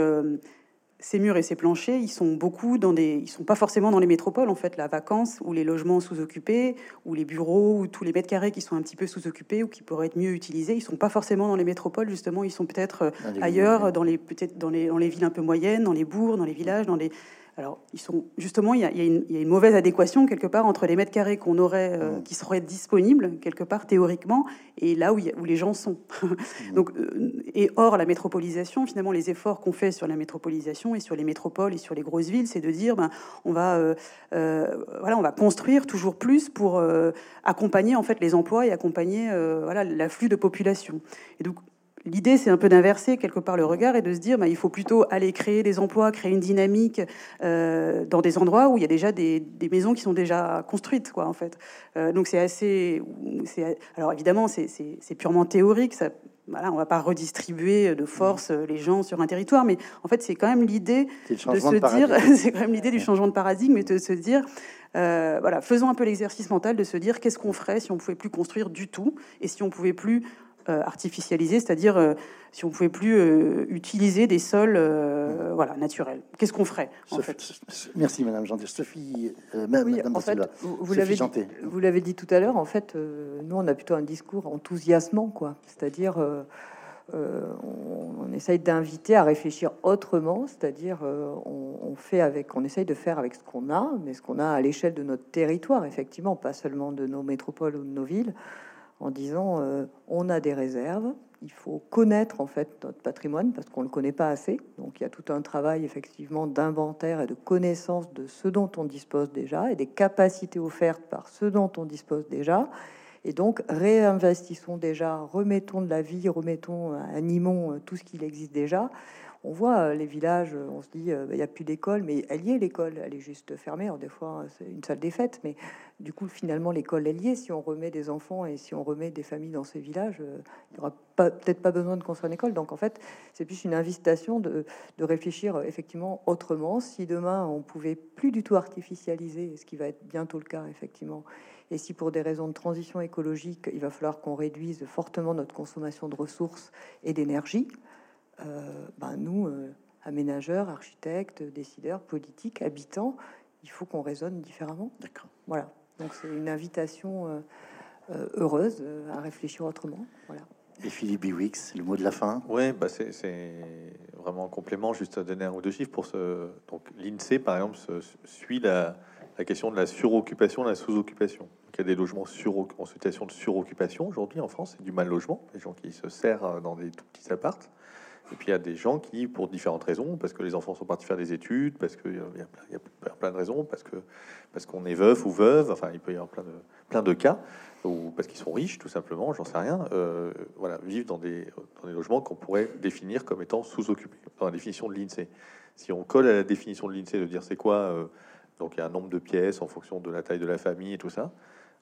Speaker 3: ces murs et ces planchers, ils sont beaucoup dans des, ils sont pas forcément dans les métropoles en fait, la vacance ou les logements sous-occupés ou les bureaux ou tous les mètres carrés qui sont un petit peu sous-occupés ou qui pourraient être mieux utilisés, ils sont pas forcément dans les métropoles justement, ils sont peut-être euh, ailleurs, dans les peut-être dans les dans les villes un peu moyennes, dans les bourgs, dans les villages, dans les alors, ils sont justement, il y, a, une, mauvaise adéquation quelque part entre les mètres carrés qu'on aurait, euh, mmh. qui seraient disponibles quelque part théoriquement, et là où, où les gens sont. Mmh. Donc, euh, et or, la métropolisation, finalement, les efforts qu'on fait sur la métropolisation et sur les métropoles et sur les grosses villes, c'est de dire, ben, on va, euh, voilà, on va construire toujours plus pour accompagner en fait les emplois et accompagner voilà l'afflux de population. Et donc, L'idée, c'est un peu d'inverser quelque part le regard et de se dire, bah, il faut plutôt aller créer des emplois, créer une dynamique euh, dans des endroits où il y a déjà des, maisons qui sont déjà construites, quoi, en fait. Euh, donc c'est assez, alors évidemment, c'est purement théorique. Ça, voilà, on va pas redistribuer de force les gens sur un territoire, mais en fait, c'est quand même l'idée de se dire, c'est quand même l'idée du changement de paradigme et de se dire. Euh, voilà, faisons un peu l'exercice mental de se dire qu'est-ce qu'on ferait si on pouvait plus construire du tout et si on pouvait plus euh, artificialiser, c'est-à-dire euh, si on pouvait plus euh, utiliser des sols voilà, naturels. Qu'est-ce qu'on ferait en fait?
Speaker 1: Merci Madame Jean Sophie,
Speaker 4: Madame en fait, vous, l'avez dit, vous l'avez dit tout à l'heure, en fait, nous on a plutôt un discours enthousiasmant, quoi. C'est-à-dire on, essaye d'inviter à réfléchir autrement, c'est-à-dire on, on, fait avec, on essaye de faire avec ce qu'on a, mais ce qu'on a à l'échelle de notre territoire, effectivement, pas seulement de nos métropoles ou de nos villes en disant euh, on a des réserves, il faut connaître en fait notre patrimoine parce qu'on ne le connaît pas assez. Donc il y a tout un travail effectivement d'inventaire et de connaissance de ce dont on dispose déjà et des capacités offertes par ce dont on dispose déjà. Et donc réinvestissons déjà, remettons de la vie, remettons, animons euh, tout ce qu'il existe déjà on voit euh, les villages, euh, on se dit, euh, il n'y a plus d'école, mais elle y est l'école, elle est juste fermée. Alors, des fois, c'est une salle des fêtes, mais du coup, finalement, l'école, elle y. Si on remet des enfants et si on remet des familles dans ces villages, il n'y aura peut-être pas besoin de construire une école. Donc, en fait, c'est plus une invitation de, réfléchir effectivement autrement. Si demain, on pouvait plus du tout artificialiser, ce qui va être bientôt le cas, effectivement, et si pour des raisons de transition écologique, il va falloir qu'on réduise fortement notre consommation de ressources et d'énergie, ben nous, euh, aménageurs, architectes, décideurs, politiques, habitants, il faut qu'on raisonne différemment.
Speaker 1: D'accord.
Speaker 4: Voilà. Donc c'est une invitation euh, heureuse à réfléchir autrement. Voilà.
Speaker 1: Et Philippe Biwix, le mot de la fin?
Speaker 2: Oui, bah c'est vraiment en complément, juste à donner un ou deux chiffres pour ce. Donc l'INSEE, par exemple, suit la, la, question de la suroccupation, la sous-occupation. Il y a des logements sur, en situation de suroccupation aujourd'hui en France, c'est du mal logement, des gens qui se serrent dans des tout petits appartes. Et puis il y a des gens qui, pour différentes raisons, parce que les enfants sont partis faire des études, parce qu'il y, a plein de raisons, parce que parce qu'on est veuf ou veuve, enfin il peut y avoir plein de plein de cas, ou parce qu'ils sont riches tout simplement, j'en sais rien. Euh, voilà, vivent dans des logements qu'on pourrait définir comme étant sous-occupés dans la définition de l'Insee. Si on colle à la définition de l'Insee de dire c'est quoi, euh, donc il y a un nombre de pièces en fonction de la taille de la famille et tout ça,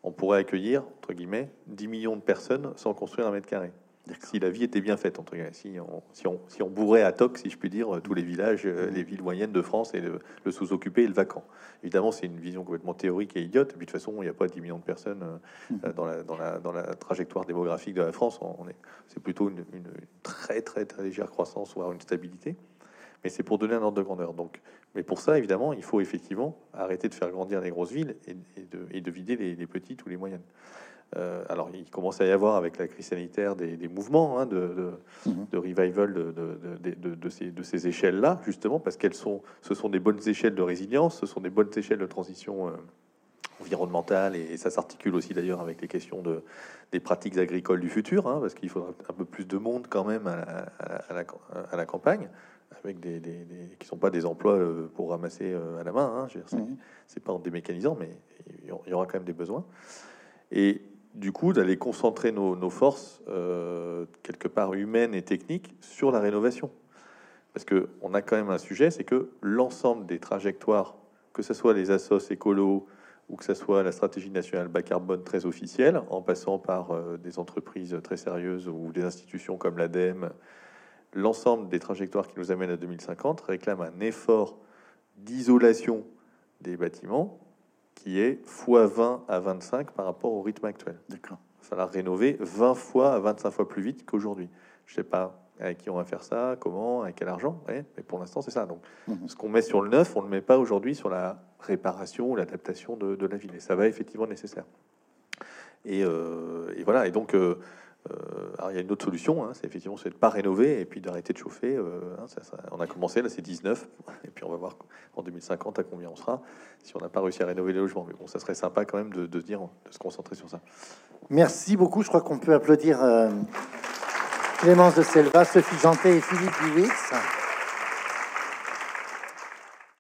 Speaker 2: on pourrait accueillir entre guillemets 10 millions de personnes sans construire un mètre carré si la vie était bien faite, entre guillemets, si on, si on, si on bourrait à toc, si je puis dire, tous les villages, euh, les villes moyennes de France et le, sous-occupé et le vacant. Évidemment, c'est une vision complètement théorique et idiote. Et puis de toute façon, il n'y a pas 10 millions de personnes euh, mmh. dans, la, dans, la, dans, la, trajectoire démographique de la France. On est, c'est plutôt une, très, très, très légère croissance, voire une stabilité. Mais c'est pour donner un ordre de grandeur. Donc, mais pour ça, évidemment, il faut effectivement arrêter de faire grandir les grosses villes et, de, et de, vider les, les petites ou les moyennes. Euh, alors, il commence à y avoir avec la crise sanitaire des, mouvements hein, de, mhm. de, revival de, ces, de ces échelles-là, justement, parce qu'elles sont, ce sont des bonnes échelles de résilience, ce sont des bonnes échelles de transition euh, environnementale, et, ça s'articule aussi d'ailleurs avec les questions de, des pratiques agricoles du futur, hein, parce qu'il faudra un peu plus de monde quand même à la, à la, campagne, avec des, qui sont pas des emplois euh, pour ramasser à la main. Hein, c'est, mhm. c'est pas en démécanisant, mais il y aura quand même des besoins. Et du coup d'aller concentrer nos, forces euh, quelque part humaines et techniques sur la rénovation. Parce que on a quand même un sujet, c'est que l'ensemble des trajectoires, que ce soit les assos écolos ou que ce soit la stratégie nationale bas carbone très officielle, en passant par euh, des entreprises très sérieuses ou des institutions comme l'ADEME, l'ensemble des trajectoires qui nous amènent à 2050 réclament un effort d'isolation des bâtiments qui est x20 à 25 par rapport au rythme actuel.
Speaker 1: D'accord.
Speaker 2: Ça l'a rénover 20 fois à 25 fois plus vite qu'aujourd'hui. Je sais pas avec qui on va faire ça, comment, avec quel argent, mais pour l'instant c'est ça. Donc mhm. ce qu'on met sur le neuf, on ne le met pas aujourd'hui sur la réparation ou l'adaptation de, la ville. Et ça va effectivement nécessaire. Et, euh, voilà, et donc euh, alors il y a une autre solution, hein, c'est effectivement c'est de pas rénover et puis d'arrêter de chauffer. Euh, hein, on a commencé là, c'est 19, et puis on va voir en 2050 à combien on sera si on n'a pas réussi à rénover les logements. Mais bon, ça serait sympa quand même de, de dire, de se concentrer sur ça.
Speaker 1: Merci beaucoup. Je crois qu'on peut applaudir euh, Clémence de Selva, Sophie Janté et Philippe Duwix.